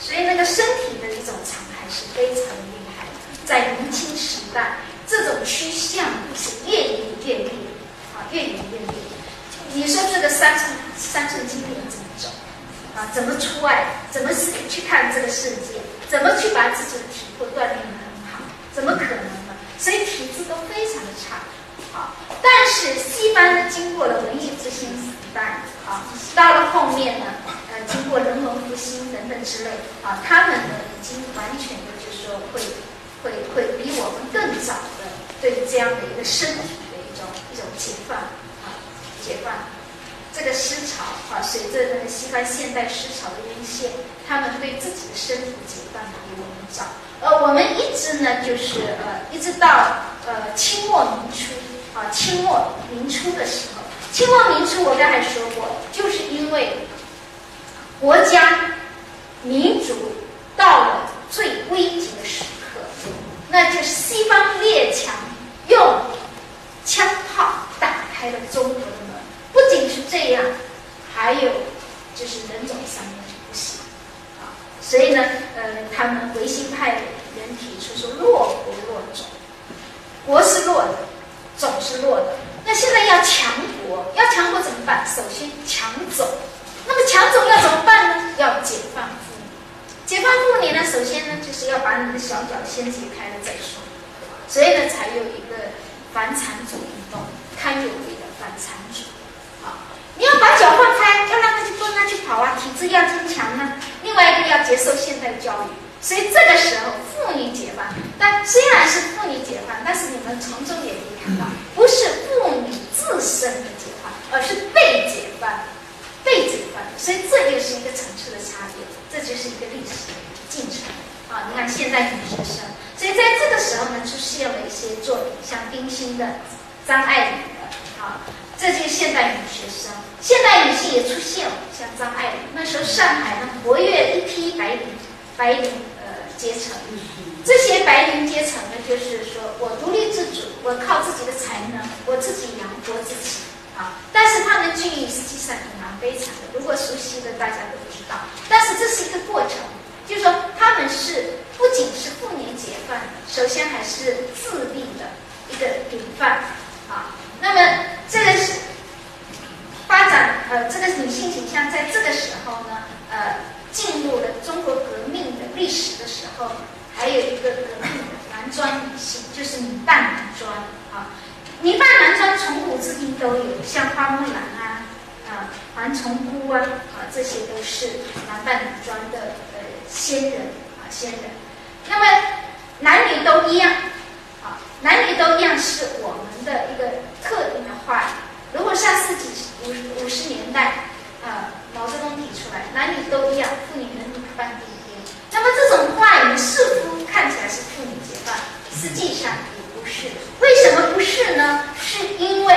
所以那个身体的一种残害是非常厉害的。在明清时代，这种趋向是越演越烈，啊，越演越烈。你说这个三寸三寸金莲怎么走？啊，怎么出外？怎么去去看这个世界？怎么去把自己的体魄锻炼得很好？怎么可能呢？所以体质都非常的差。好，但是西方呢，经过了文艺复兴时代，啊，到了后面呢，呃，经过人文复兴等等之类，啊，他们呢已经完全的，就是说会，会会比我们更早的对这样的一个身体的一种一种解放，解放。这个思潮，啊，随着那个西方现代思潮的涌现，他们对自己的身体解放比我们早。呃，我们一直呢，就是呃，一直到呃清末民初。啊，清末民初的时候，清末民初我刚才说过，就是因为国家民族到了最危急的时刻，那就是西方列强用枪炮打开了中国的门。这样，还有就是人种上面不行啊。所以呢，呃，他们维新派人提出说弱国弱种，国是弱的。种是弱的，那现在要强国，要强国怎么办？首先强种，那么强种要怎么办呢？要解放妇女，解放妇女呢，首先呢就是要把你的小脚先解开了再说，所以呢才有一个反产主运动，堪有为的反产主。你要把脚放开，要让他去蹲啊去跑啊，体质要增强呢。另外一个要接受现代教育。所以这个时候，妇女解放，但虽然是妇女解放，但是你们从中也可以看到，不是妇女自身的解放，而是被解放，被解放。所以这就是一个层次的差别，这就是一个历史进程啊！你看现代女学生，所以在这个时候呢，出现了一些作品，像冰心的、张爱玲的啊，这些现代女学生，现代女性也出现了，像张爱玲。那时候上海呢，活跃一批白领。白领呃阶层，这些白领阶层呢，就是说我独立自主，我靠自己的才能，我自己养活自己啊。但是他们境遇实际上也蛮悲惨的，如果熟悉的大家都知道。但是这是一个过程，就是说他们是不仅是妇女解放，首先还是自立的一个典范啊。那么这个是发展呃，这个女性形象在这个时候呢，呃。进入了中国革命的历史的时候，还有一个革命的男装女性，就是女扮男装啊。女扮男装从古至今都有，像花木兰啊、啊黄崇姑啊，啊这些都是男扮女装的呃先人啊先人。那么男女都一样啊，男女都一样是我们的一个特定的话。如果上世纪五五十年代啊。毛泽东提出来，男女都一样，妇女能力放第一。那么这种话语似乎看起来是妇女解放，实际上也不是。为什么不是呢？是因为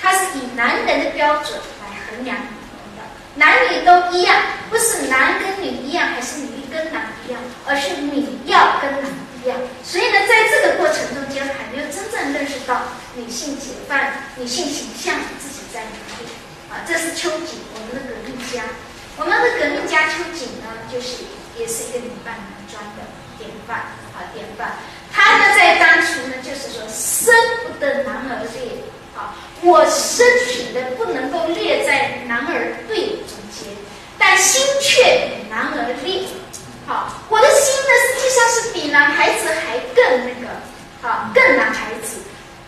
它是以男人的标准来衡量女人的，男女都一样，不是男跟女一样，还是女跟男一样，而是女要跟男一样。所以呢，在这个过程中间，还没有真正认识到女性解放、女性形象自己在哪里。啊，这是秋瑾，我们的革命家。我们的革命家秋瑾呢，就是也是一个女扮男装的典范啊，典范。他呢，在当初呢，就是说，生不得男儿列啊，我身体的不能够列在男儿队伍中间，但心却比男儿列。好，我的心呢，实际上是比男孩子还更那个，啊，更男孩子。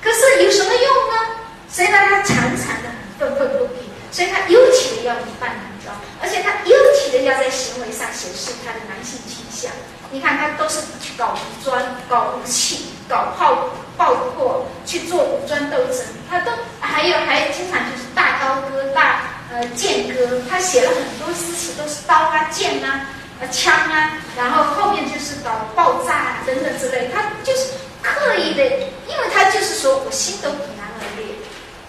可是有什么用呢？所以呢，他常常的愤愤不平。所以他尤其的要女扮男装，而且他尤其的要在行为上显示他的男性倾向。你看，他都是去搞武装、搞武器、搞炮爆破，去做武装斗争。他都还有还经常就是大刀割、大呃剑割。他写了很多诗词，都是刀啊、剑啊、呃枪啊，然后后面就是搞爆炸啊等等之类。他就是刻意的，因为他就是说我心都比男。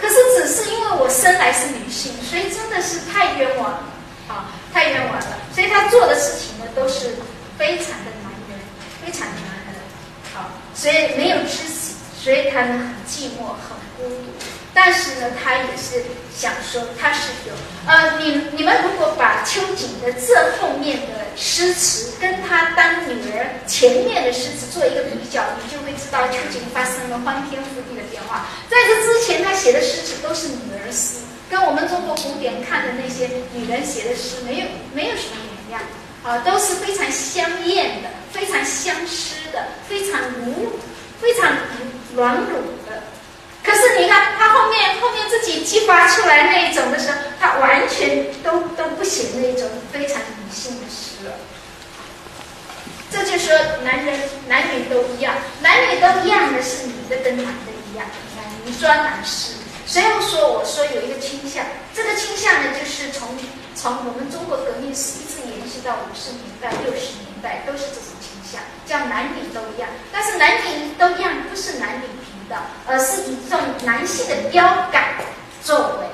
可是只是因为我生来是女性，所以真的是太冤枉了，啊，太冤枉了。所以他做的事情呢，都是非常的男人，非常的男人，好，所以没有知己，所以他呢很寂寞，很孤独。但是呢，他也是想说，他是有，呃，你你们如果把秋瑾的这后面的诗词跟他女儿前面的诗词做一个比较，你就会知道秋瑾发生了翻天覆地的变化。在这之前，他写的诗词都是女儿诗，跟我们中国古典看的那些女人写的诗没有没有什么两样，啊，都是非常香艳的，非常相思的，非常如非常软乳的。可是你看他后面后面自己激发出来那一种的时候，他完全都都不写那种非常女性的诗。这就说男人男女都一样，男女都一样的是女的跟男的一样，女专男士。所以说我说有一个倾向，这个倾向呢就是从从我们中国革命史一直延续到五十年代六十年代都是这种倾向，叫男女都一样。但是男女都一样不是男女平等。而是以这种男性的标杆作为，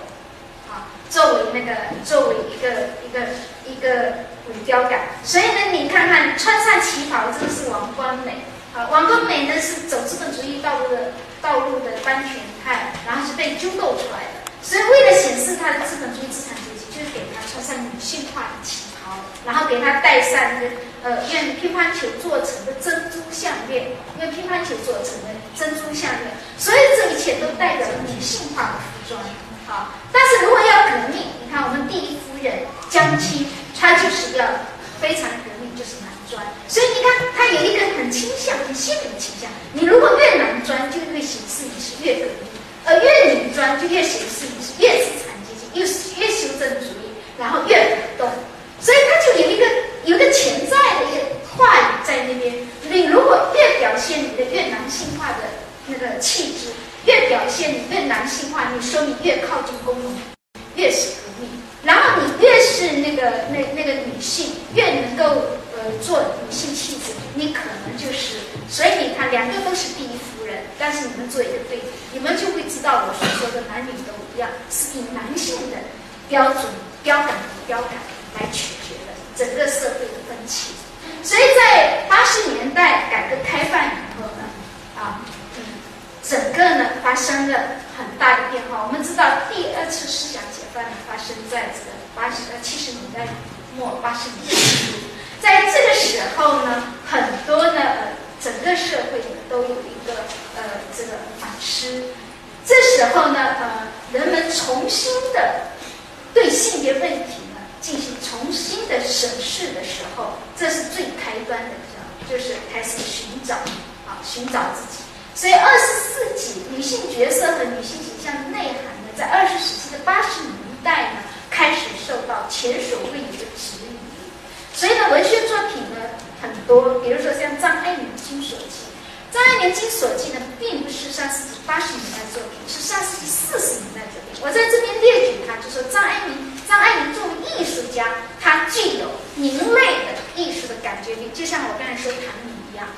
啊，作为那个作为一个一个一个标杆。所以呢，你看看穿上旗袍，这个是王光美，啊，王光美呢是走资本主义道路的道路的当权派，然后是被揪斗出来的。所以为了显示他的资本主义资产阶级，就是给他穿上女性化的旗袍，然后给他戴上那个呃用乒乓球做成的珍珠项链，用乒乓球做成的。珍珠项链，所以这一切都代表女性化的服装，好。但是如果要革命，你看我们第一夫人江青，她就是要非常革命，就是男装。所以你看，她有一个很倾向、很鲜明的倾向。你如果越男装，就会显示你是越革命；而越女装，就越显示你是越资产阶级，又是越修正主义，然后越反动。所以他就有一个有一个潜在的一个话语在那边。你如果越表现你的越男性化的那个气质，越表现你越男性化，你说你越靠近公民，越是革命。然后你越是那个那那个女性，越能够呃做女性气质，你可能就是。所以你看，两个都是第一夫人，但是你们做一个对比，你们就会知道我所说的男女都一样，是以男性的标准标杆标杆来取决的整个社会的风气。所以在八十年代改革开放以后呢，啊，整个呢发生了很大的变化。我们知道第二次思想解放呢发生在这个八十呃七十年代末八十年代初，在这个时候呢，很多呢呃整个社会呢都有一个呃这个反思。这时候呢呃人们重新的对性别问题呢。进行重新的审视的时候，这是最开端的，就是开始寻找啊，寻找自己。所以，二十世纪女性角色和女性形象的内涵呢，在二十世纪的八十年代呢，开始受到前所未有的质疑。所以呢，文学作品呢很多，比如说像张爱玲《金锁记》。张爱玲《金锁记》呢，并不是上世纪八十年代作品，是上世纪四十年代作品。我在这边列举它，就说张爱玲。张爱玲作为艺术家，她具有明媚的艺术的感觉力，就像我刚才说唐尼一样。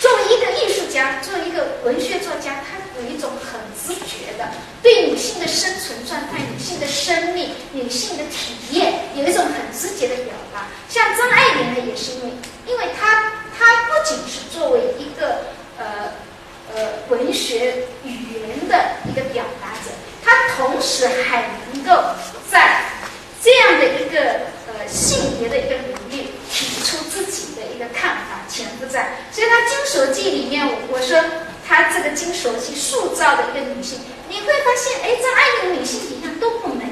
作为一个艺术家，作为一个文学作家，他有一种很直觉的对女性的生存状态、女性的生命、女性的体验，有一种很直接的表达。像张爱玲呢，也是因为，因为她她不仅是作为一个呃呃文学语言的一个表达者，她同时还能够在这样的一个呃性别的一个提出自己的一个看法，潜伏在。所以他《金锁记》里面，我我说他这个《金锁记》塑造的一个女性，你会发现，哎，张爱玲女性形象都不美，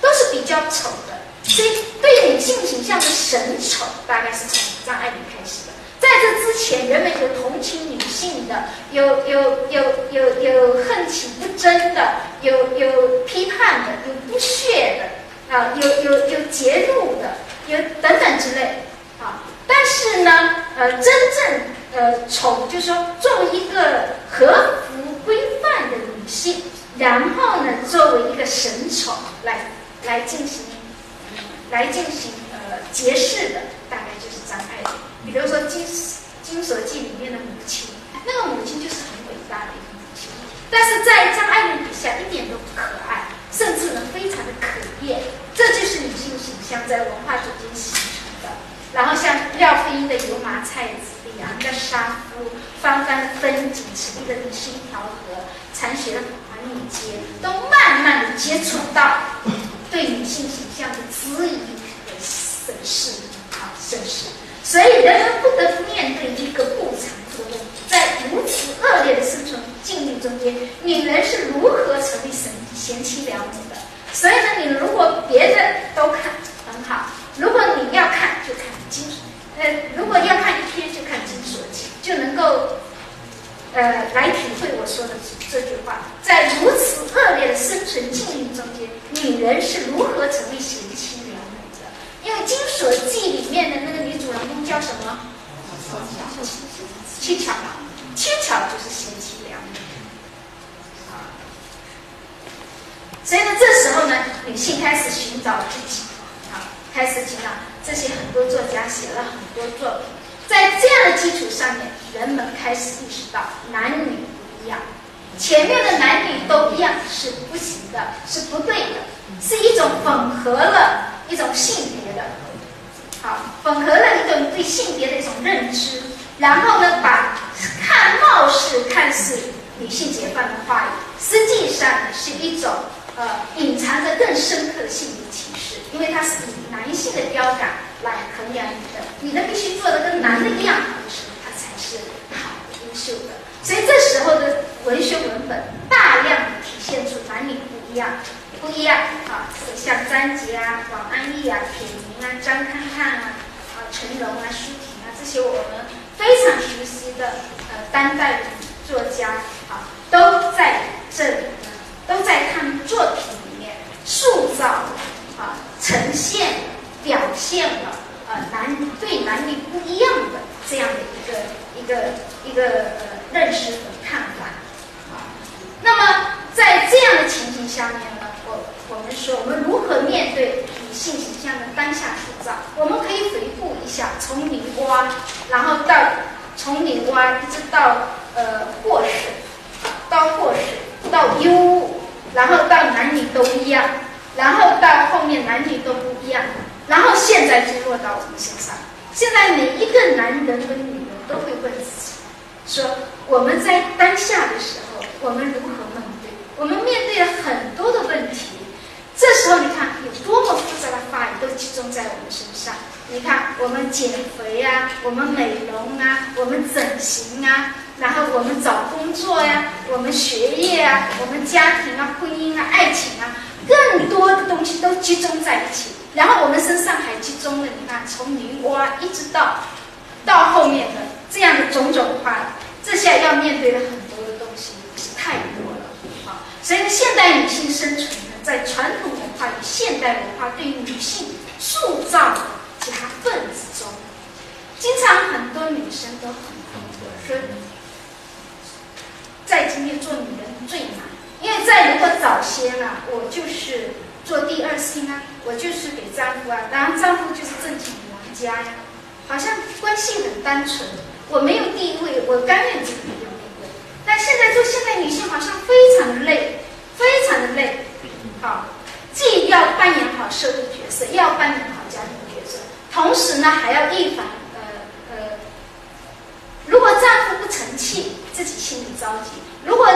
都是比较丑的。所以对女性形象的审丑，大概是从张爱玲开始的。在这之前，人们有同情女性的，有有有有有恨其不争的，有有批判的，有不屑的，啊，有有有揭露的，有等等之类，啊。但是呢，呃，真正呃从，就是说作为一个合乎规范的女性，然后呢，作为一个神宠来来进行。来进行呃揭示的，大概就是张爱玲。比如说《金金锁记》里面的母亲，那个母亲就是很伟大的一个母亲，但是在张爱玲笔下一点都不可爱，甚至呢非常的可厌。这就是女性形象在文化中间形成。然后像廖飞英的油麻菜籽，李昂的沙夫，芳芳的风景，池莉的你是一条河，残雪的华女街，都慢慢的接触到。对女性形象的质疑和审视，啊，审视，所以人们不得不面对一个不残酷的问题：在如此恶劣的生存境遇中间，女人是如何成为神贤妻良母的？所以呢，你如果别的都看很好，如果你要看就看金，呃，如果要看一篇就看《金锁记》，就能够。呃，来体会我说的这句话，在如此恶劣的生存境遇中间，女人是如何成为贤妻良母的？因为《金锁记》里面的那个女主人公叫什么？七巧，七巧就是贤妻良母。啊，所以呢，这时候呢，女性开始寻找自己，啊，开始寻找这些很多作家写了很多作品。在这样的基础上面，人们开始意识到男女不一样。前面的男女都一样是不行的，是不对的，是一种混合了一种性别的，好，混合了一种对性别的一种认知，然后呢，把看貌似看似女性解放的话语，实际上是一种呃隐藏着更深刻的性别歧视，因为它是以男性的标杆。来衡量你的，女的必须做的跟男的一样好的时候，她才是好的、优秀的。所以这时候的文学文本大量的体现出男女不一样，不一样啊！像张杰啊、王安忆啊、铁凝啊、张看看啊、啊陈龙啊、舒婷啊这些我们非常熟悉的呃当代作家啊，都在这里呢，都在他们作品里面塑造啊，呈现。表现了呃男对男女不一样的这样的一个一个一个呃认识和看法啊。那么在这样的情形下面呢，我我们说我们如何面对女性形象的当下塑造？我们可以回顾一下，从女娲，然后到从女娲一直到呃祸水，到祸水，到幽，然后到男女都一样，然后到后面男女都不一样。然后现在就落到我们身上。现在每一个男人和女人都会问自己：说我们在当下的时候，我们如何面对？我们面对了很多的问题。这时候你看有多么复杂的话语都集中在我们身上。你看我们减肥啊，我们美容啊，我们整形啊，然后我们找工作呀，我们学业啊，我们家庭啊，婚姻啊，爱情啊，更多的东西都集中在一起。然后我们身上还集中了，你看，从女娲一直到到后面的这样的种种话，这下要面对的很多的东西是太多了啊！所以现代女性生存呢，在传统文化与现代文化对女性塑造的夹缝之中，经常很多女生都很困惑，说我就是。做第二性啊，我就是给丈夫啊，当然丈夫就是挣钱养家呀，好像关系很单纯。我没有地位，我甘愿做没有地位。但现在做现代女性好像非常的累，非常的累，好，既要扮演好社会角色，又要扮演好家庭角色，同时呢还要预防呃呃，如果丈夫不成器，自己心里着急；如果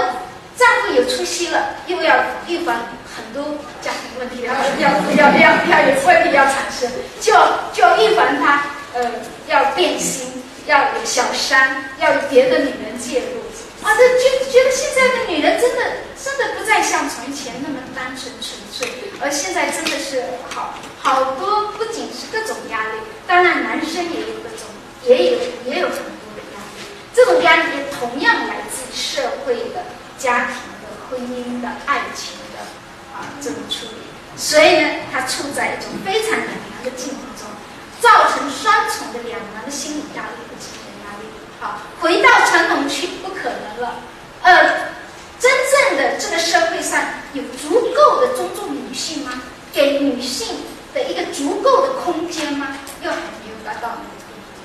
丈夫有出息了，又要预防很多家庭问题，要要要要要有问题要产生，就就预防他呃要变心。要有小三，要有别的女人介入啊！这觉觉得现在的女人真的真的不再像从前那么单纯纯粹，而现在真的是好好多，不仅是各种压力，当然男生也有各种，也有也有很多的压力。这种压力也同样来自社会的、家庭的、婚姻的、爱情的啊这种处理，所以呢，他处在一种非常两难的境地中，造成双重的两难的心理压力和精神压力。好，回到传统去不可能了。呃，真正的这个社会上有足够的尊重女性吗？给女性的一个足够的空间吗？又还没有达到那个程度。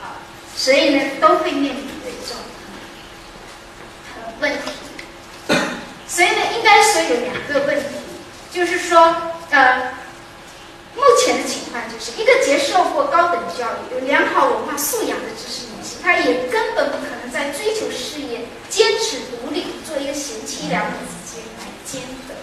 好，所以呢，都会面临的一种问题。所以呢，应该说有两个问题，就是说，呃。目前的情况就是一个接受过高等教育、有良好文化素养的知识女性，她也根本不可能在追求事业、坚持独立、做一个贤妻良母之间来兼得。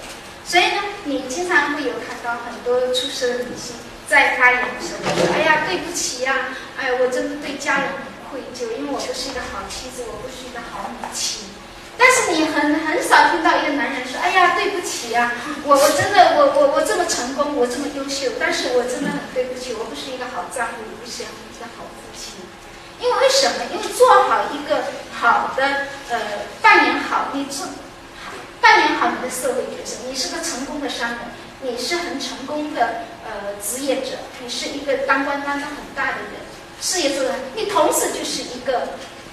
所以呢，你经常会有看到很多出色的女性在发言的时候说：“哎呀，对不起呀，哎，我真的对家人很愧疚，因为我不是一个好妻子，我不是一个好母亲。”但是你很很少听到一个男人说：“哎呀，对不起呀，我我真的我我我这么成功，我这么优秀，但是我真的很对不起，我不是一个好丈夫，也不是一个好父亲。因为为什么？因为做好一个好的呃，扮演好你做扮演好你的社会角色，你是个成功的商人，你是很成功的呃职业者，你是一个当官当的很大的人，事业做的，你同时就是一个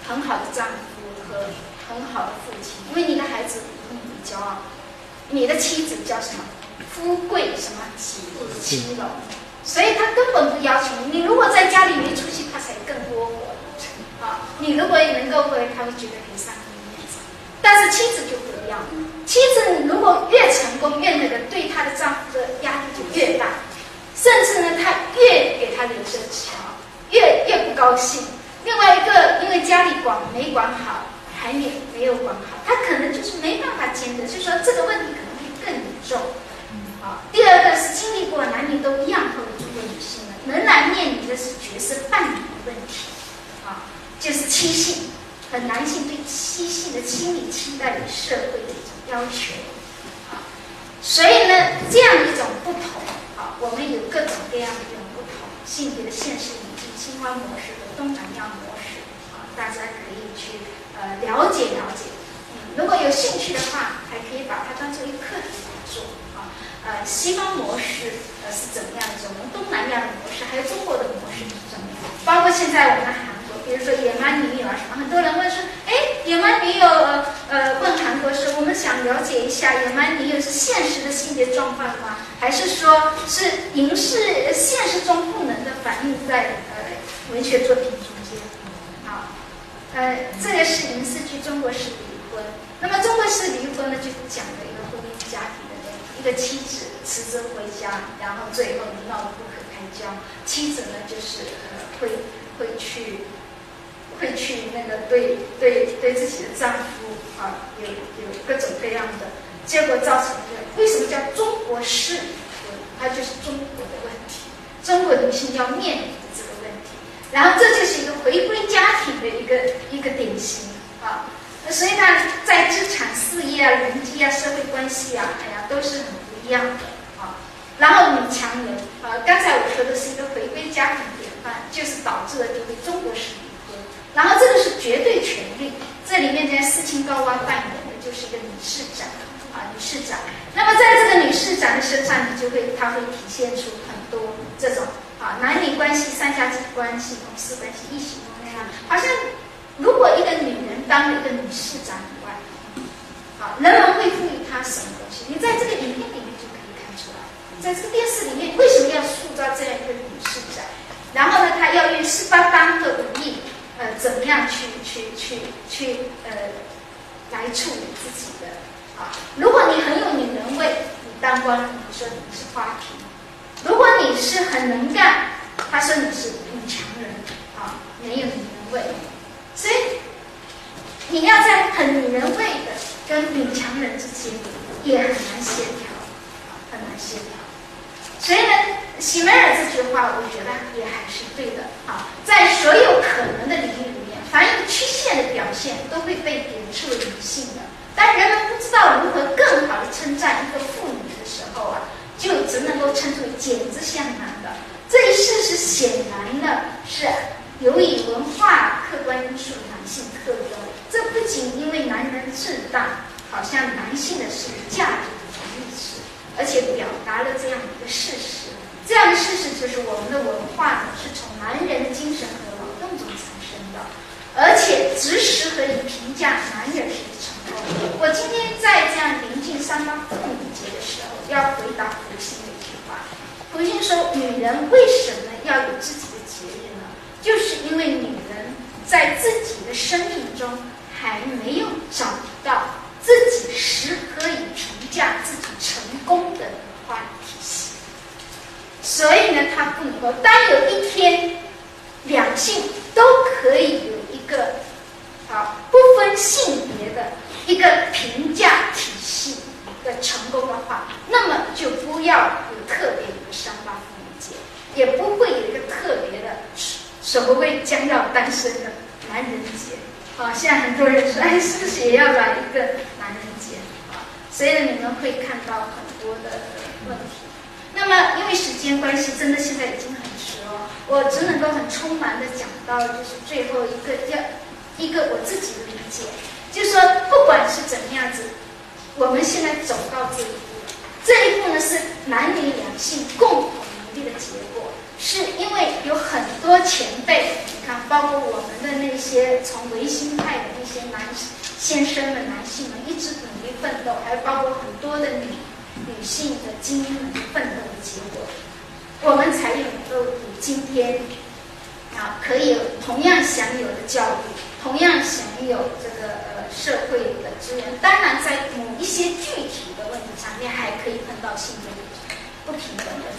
很好的丈夫和。”很好的父亲，因为你的孩子以你骄傲，你的妻子叫什么？富贵什么妻了，所以他根本不要求你。你如果在家里没出息，他才更多活。啊，你如果也能够回，他会觉得给上帝面子。但是妻子就不一样，妻子如果越成功越那个，对她的丈夫的压力就越大，甚至呢，她越给他留生桥，越越不高兴。另外一个，因为家里管没管好。还没没有管好，他可能就是没办法兼得，就说这个问题可能会更严重。好，第二个是经历过男女都一样后的中国女性呢，仍然面临的是角色扮演的问题。啊，就是妻性和男性对妻性的心理期待与社会的一种要求。啊，所以呢，这样一种不同，啊，我们有各种各样的一种不同性别的现实以及青花模式和东南亚模式，啊，大家可以去。呃，了解了解，嗯，如果有兴趣的话，还可以把它当做一个课题来做啊。呃，西方模式呃是怎么样的？我们东南亚的模式，还有中国的模式是怎么样？包括现在我们的韩国，比如说野蛮女友啊什么，很多人问说，哎，野蛮女友呃问韩国是，我们想了解一下，野蛮女友是现实的性别状况吗？还是说是影视现实中不能的反映在呃文学作品中？呃，这个是影视剧《中国式离婚》。那么中国式离婚呢，就讲了一个婚姻家庭的那一个妻子辞职回家，然后最后闹得不可开交。妻子呢，就是呃会会去会去那个对对对自己的丈夫啊有有各种各样的，结果造成一个为什么叫中国式离婚？它就是中国的问题，中国女性要面临。然后这就是一个回归家庭的一个一个典型啊，所以呢，在资产、事业啊、人际啊、社会关系啊，哎呀，都是很不一样的啊。然后女强人啊，刚才我说的是一个回归家庭典范，就是导致了这个中国式离婚。然后这个是绝对权力，这里面在四清高娃扮演的就是一个女市长啊，女市长。那么在这个女市长的身上，你就会，她会体现出很多这种。啊，男女关系、三家子关系、同事关系、异性关系，好像如果一个女人当了一个女市长以外，好，人们会赋予她什么东西？你在这个影片里面就可以看出来。在这个电视里面为什么要塑造这样一个女市长？然后呢，她要用十八般的武艺，呃，怎么样去去去去呃来处理自己的啊？如果你很有女人味，你当官，你说你是花瓶；如果你是很能干，他说你是女强人啊，没有女人味。所以你要在很女人味的跟女强人之间，也很难协调，很难协调。所以呢，喜梅尔这句话，我觉得也还是对的啊。在所有可能的领域里面，凡有曲线的表现，都会被点出为女性的。当人们不知道如何更好的称赞一个妇女的时候啊，就只能够称之为简直像男的。这一事实显然呢是。由于文化客观因素，男性特征，这不仅因为男人自大，好像男性的是价值的意识，而且表达了这样一个事实。这样的事实就是我们的文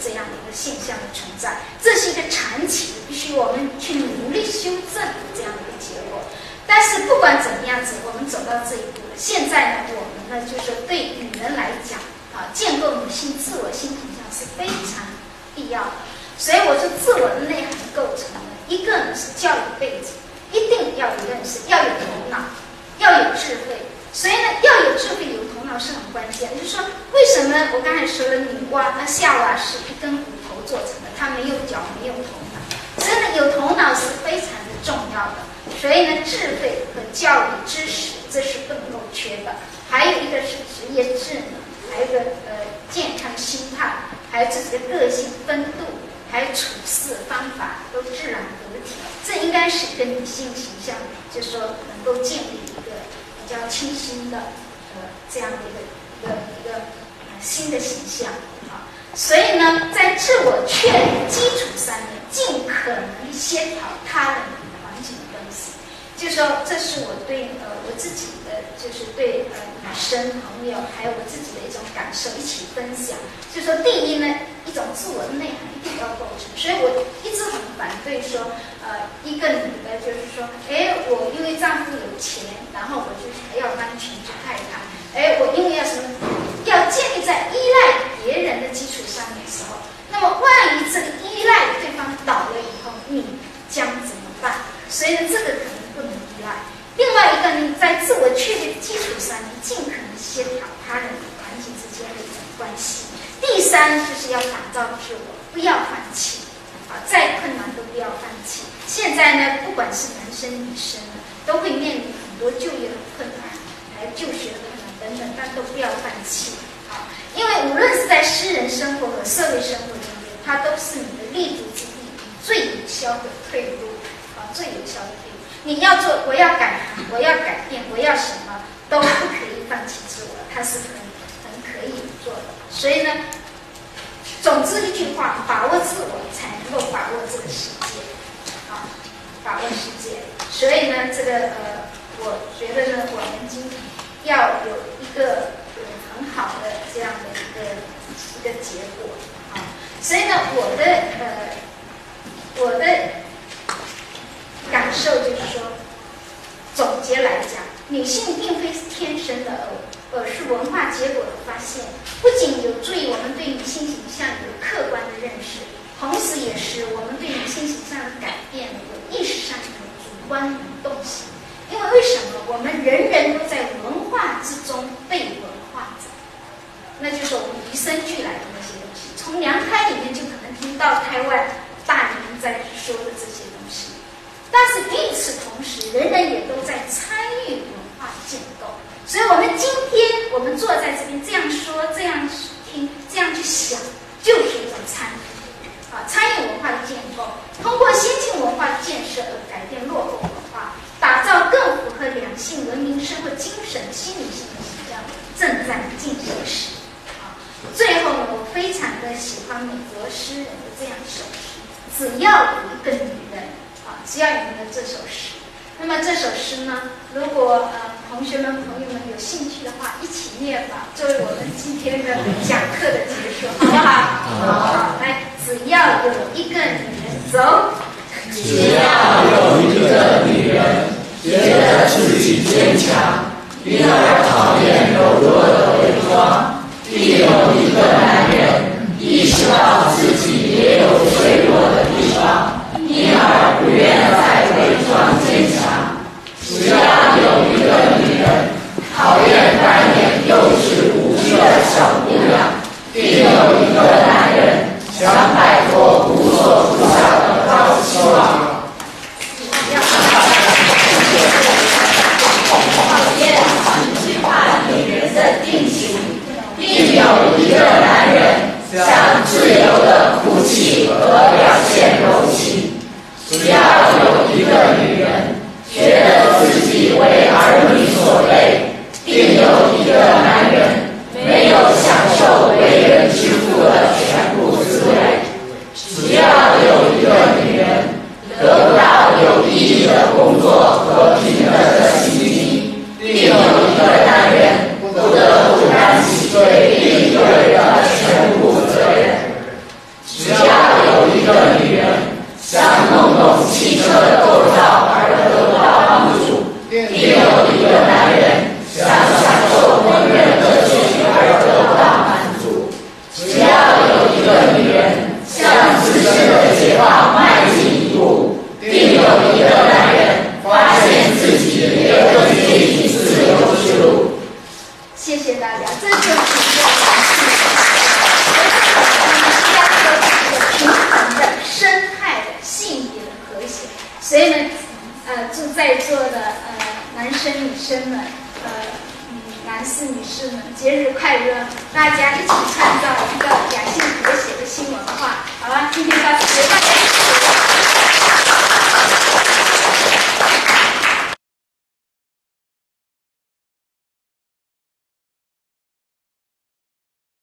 这样的一个现象的存在，这是一个长期，必须我们去努力修正的这样的一个结果。但是不管怎么样子，我们走到这一步了。现在呢，我们呢就是对女人来讲，啊，建构女性自我性形象是非常必要的。所以我说，自我的内涵构成呢，一个呢是教育背景，一定要有认识，要有头脑，要有智慧。所以呢，要有智慧、有是很关键。就是说，为什么我刚才说了，女娲、那夏娃是一根骨头做成的，她没有脚，没有头脑。所以呢，有头脑是非常的重要的。所以呢，智慧和教育知识这是不能够缺的。还有一个是职业智能，还有一个呃健康心态，还有自己的个性风度，还有处事方法都自然得体。这应该是跟女性形象，就是说能够建立一个。比较清新的，这样的一个一个一个新的形象啊，所以呢，在自我确立基础上面，尽可能先讨他人环境的东西，就说这是我对呃我自己的，就是对呃女生朋友还有我自己的一种感受一起分享。就说第一呢，一种自我内涵一定要构成，所以我一直很反对说。呃，一个女的，就是说，哎，我因为丈夫有钱，然后我就还要完全去爱他。哎，我因为要什么，要建立在依赖别人的基础上面的时候，那么万一这个依赖对方倒了以后，你将怎么办？所以呢，这个可能不能依赖。另外一个呢，在自我确立的基础上，你尽可能协调他人环境之间的一种关系。第三，就是要打造自我，不要放弃。啊，再困难都不要放弃。现在呢，不管是男生女生，都会面临很多就业的困难，还有就学的困等等，但都不要放弃啊！因为无论是在私人生活和社会生活中间，它都是你的立足之地，最有效的退路啊，最有效的退路。你要做，我要改，我要改变，我要什么，都不可以放弃自我，它是很很可以做的。所以呢。总之一句话，把握自我才能够把握这个世界，啊，把握世界。所以呢，这个呃，我觉得呢，我们今天要有一个很好的这样的一个一个结果啊。所以呢，我的呃，我的感受就是说，总结来讲，女性并非是天生的。而是文化结果的发现，不仅有助于我们对女性形象有客观的认识，同时也是我们对女性形象的改变有意识上的主观能动性。因为为什么我们人人都在文化之中被文化着？那就是我们与生俱来的那些东西，从娘胎里面就可能听到台湾大人在说的这些东西。但是与此同时，人人也都在参与文化建构。所以，我们今天我们坐在这边这样说、这样听、这样去想，就是一种参与啊，参与文化的建构，通过先进文化的建设而改变落后文化，打造更符合两性文明社会精神心理性的形象，正在进行时啊。最后呢，我非常的喜欢美国诗人的这样一首诗：只要有一个女人啊，只要有一个这首诗。那么这首诗呢，如果呃同学们朋友们有兴趣的话，一起念吧，作为我们今天的讲课的结束，好不好？好，来，只要有一个女人走，只要有一个女人觉得自己坚强，因而讨厌柔弱的伪装，必有一个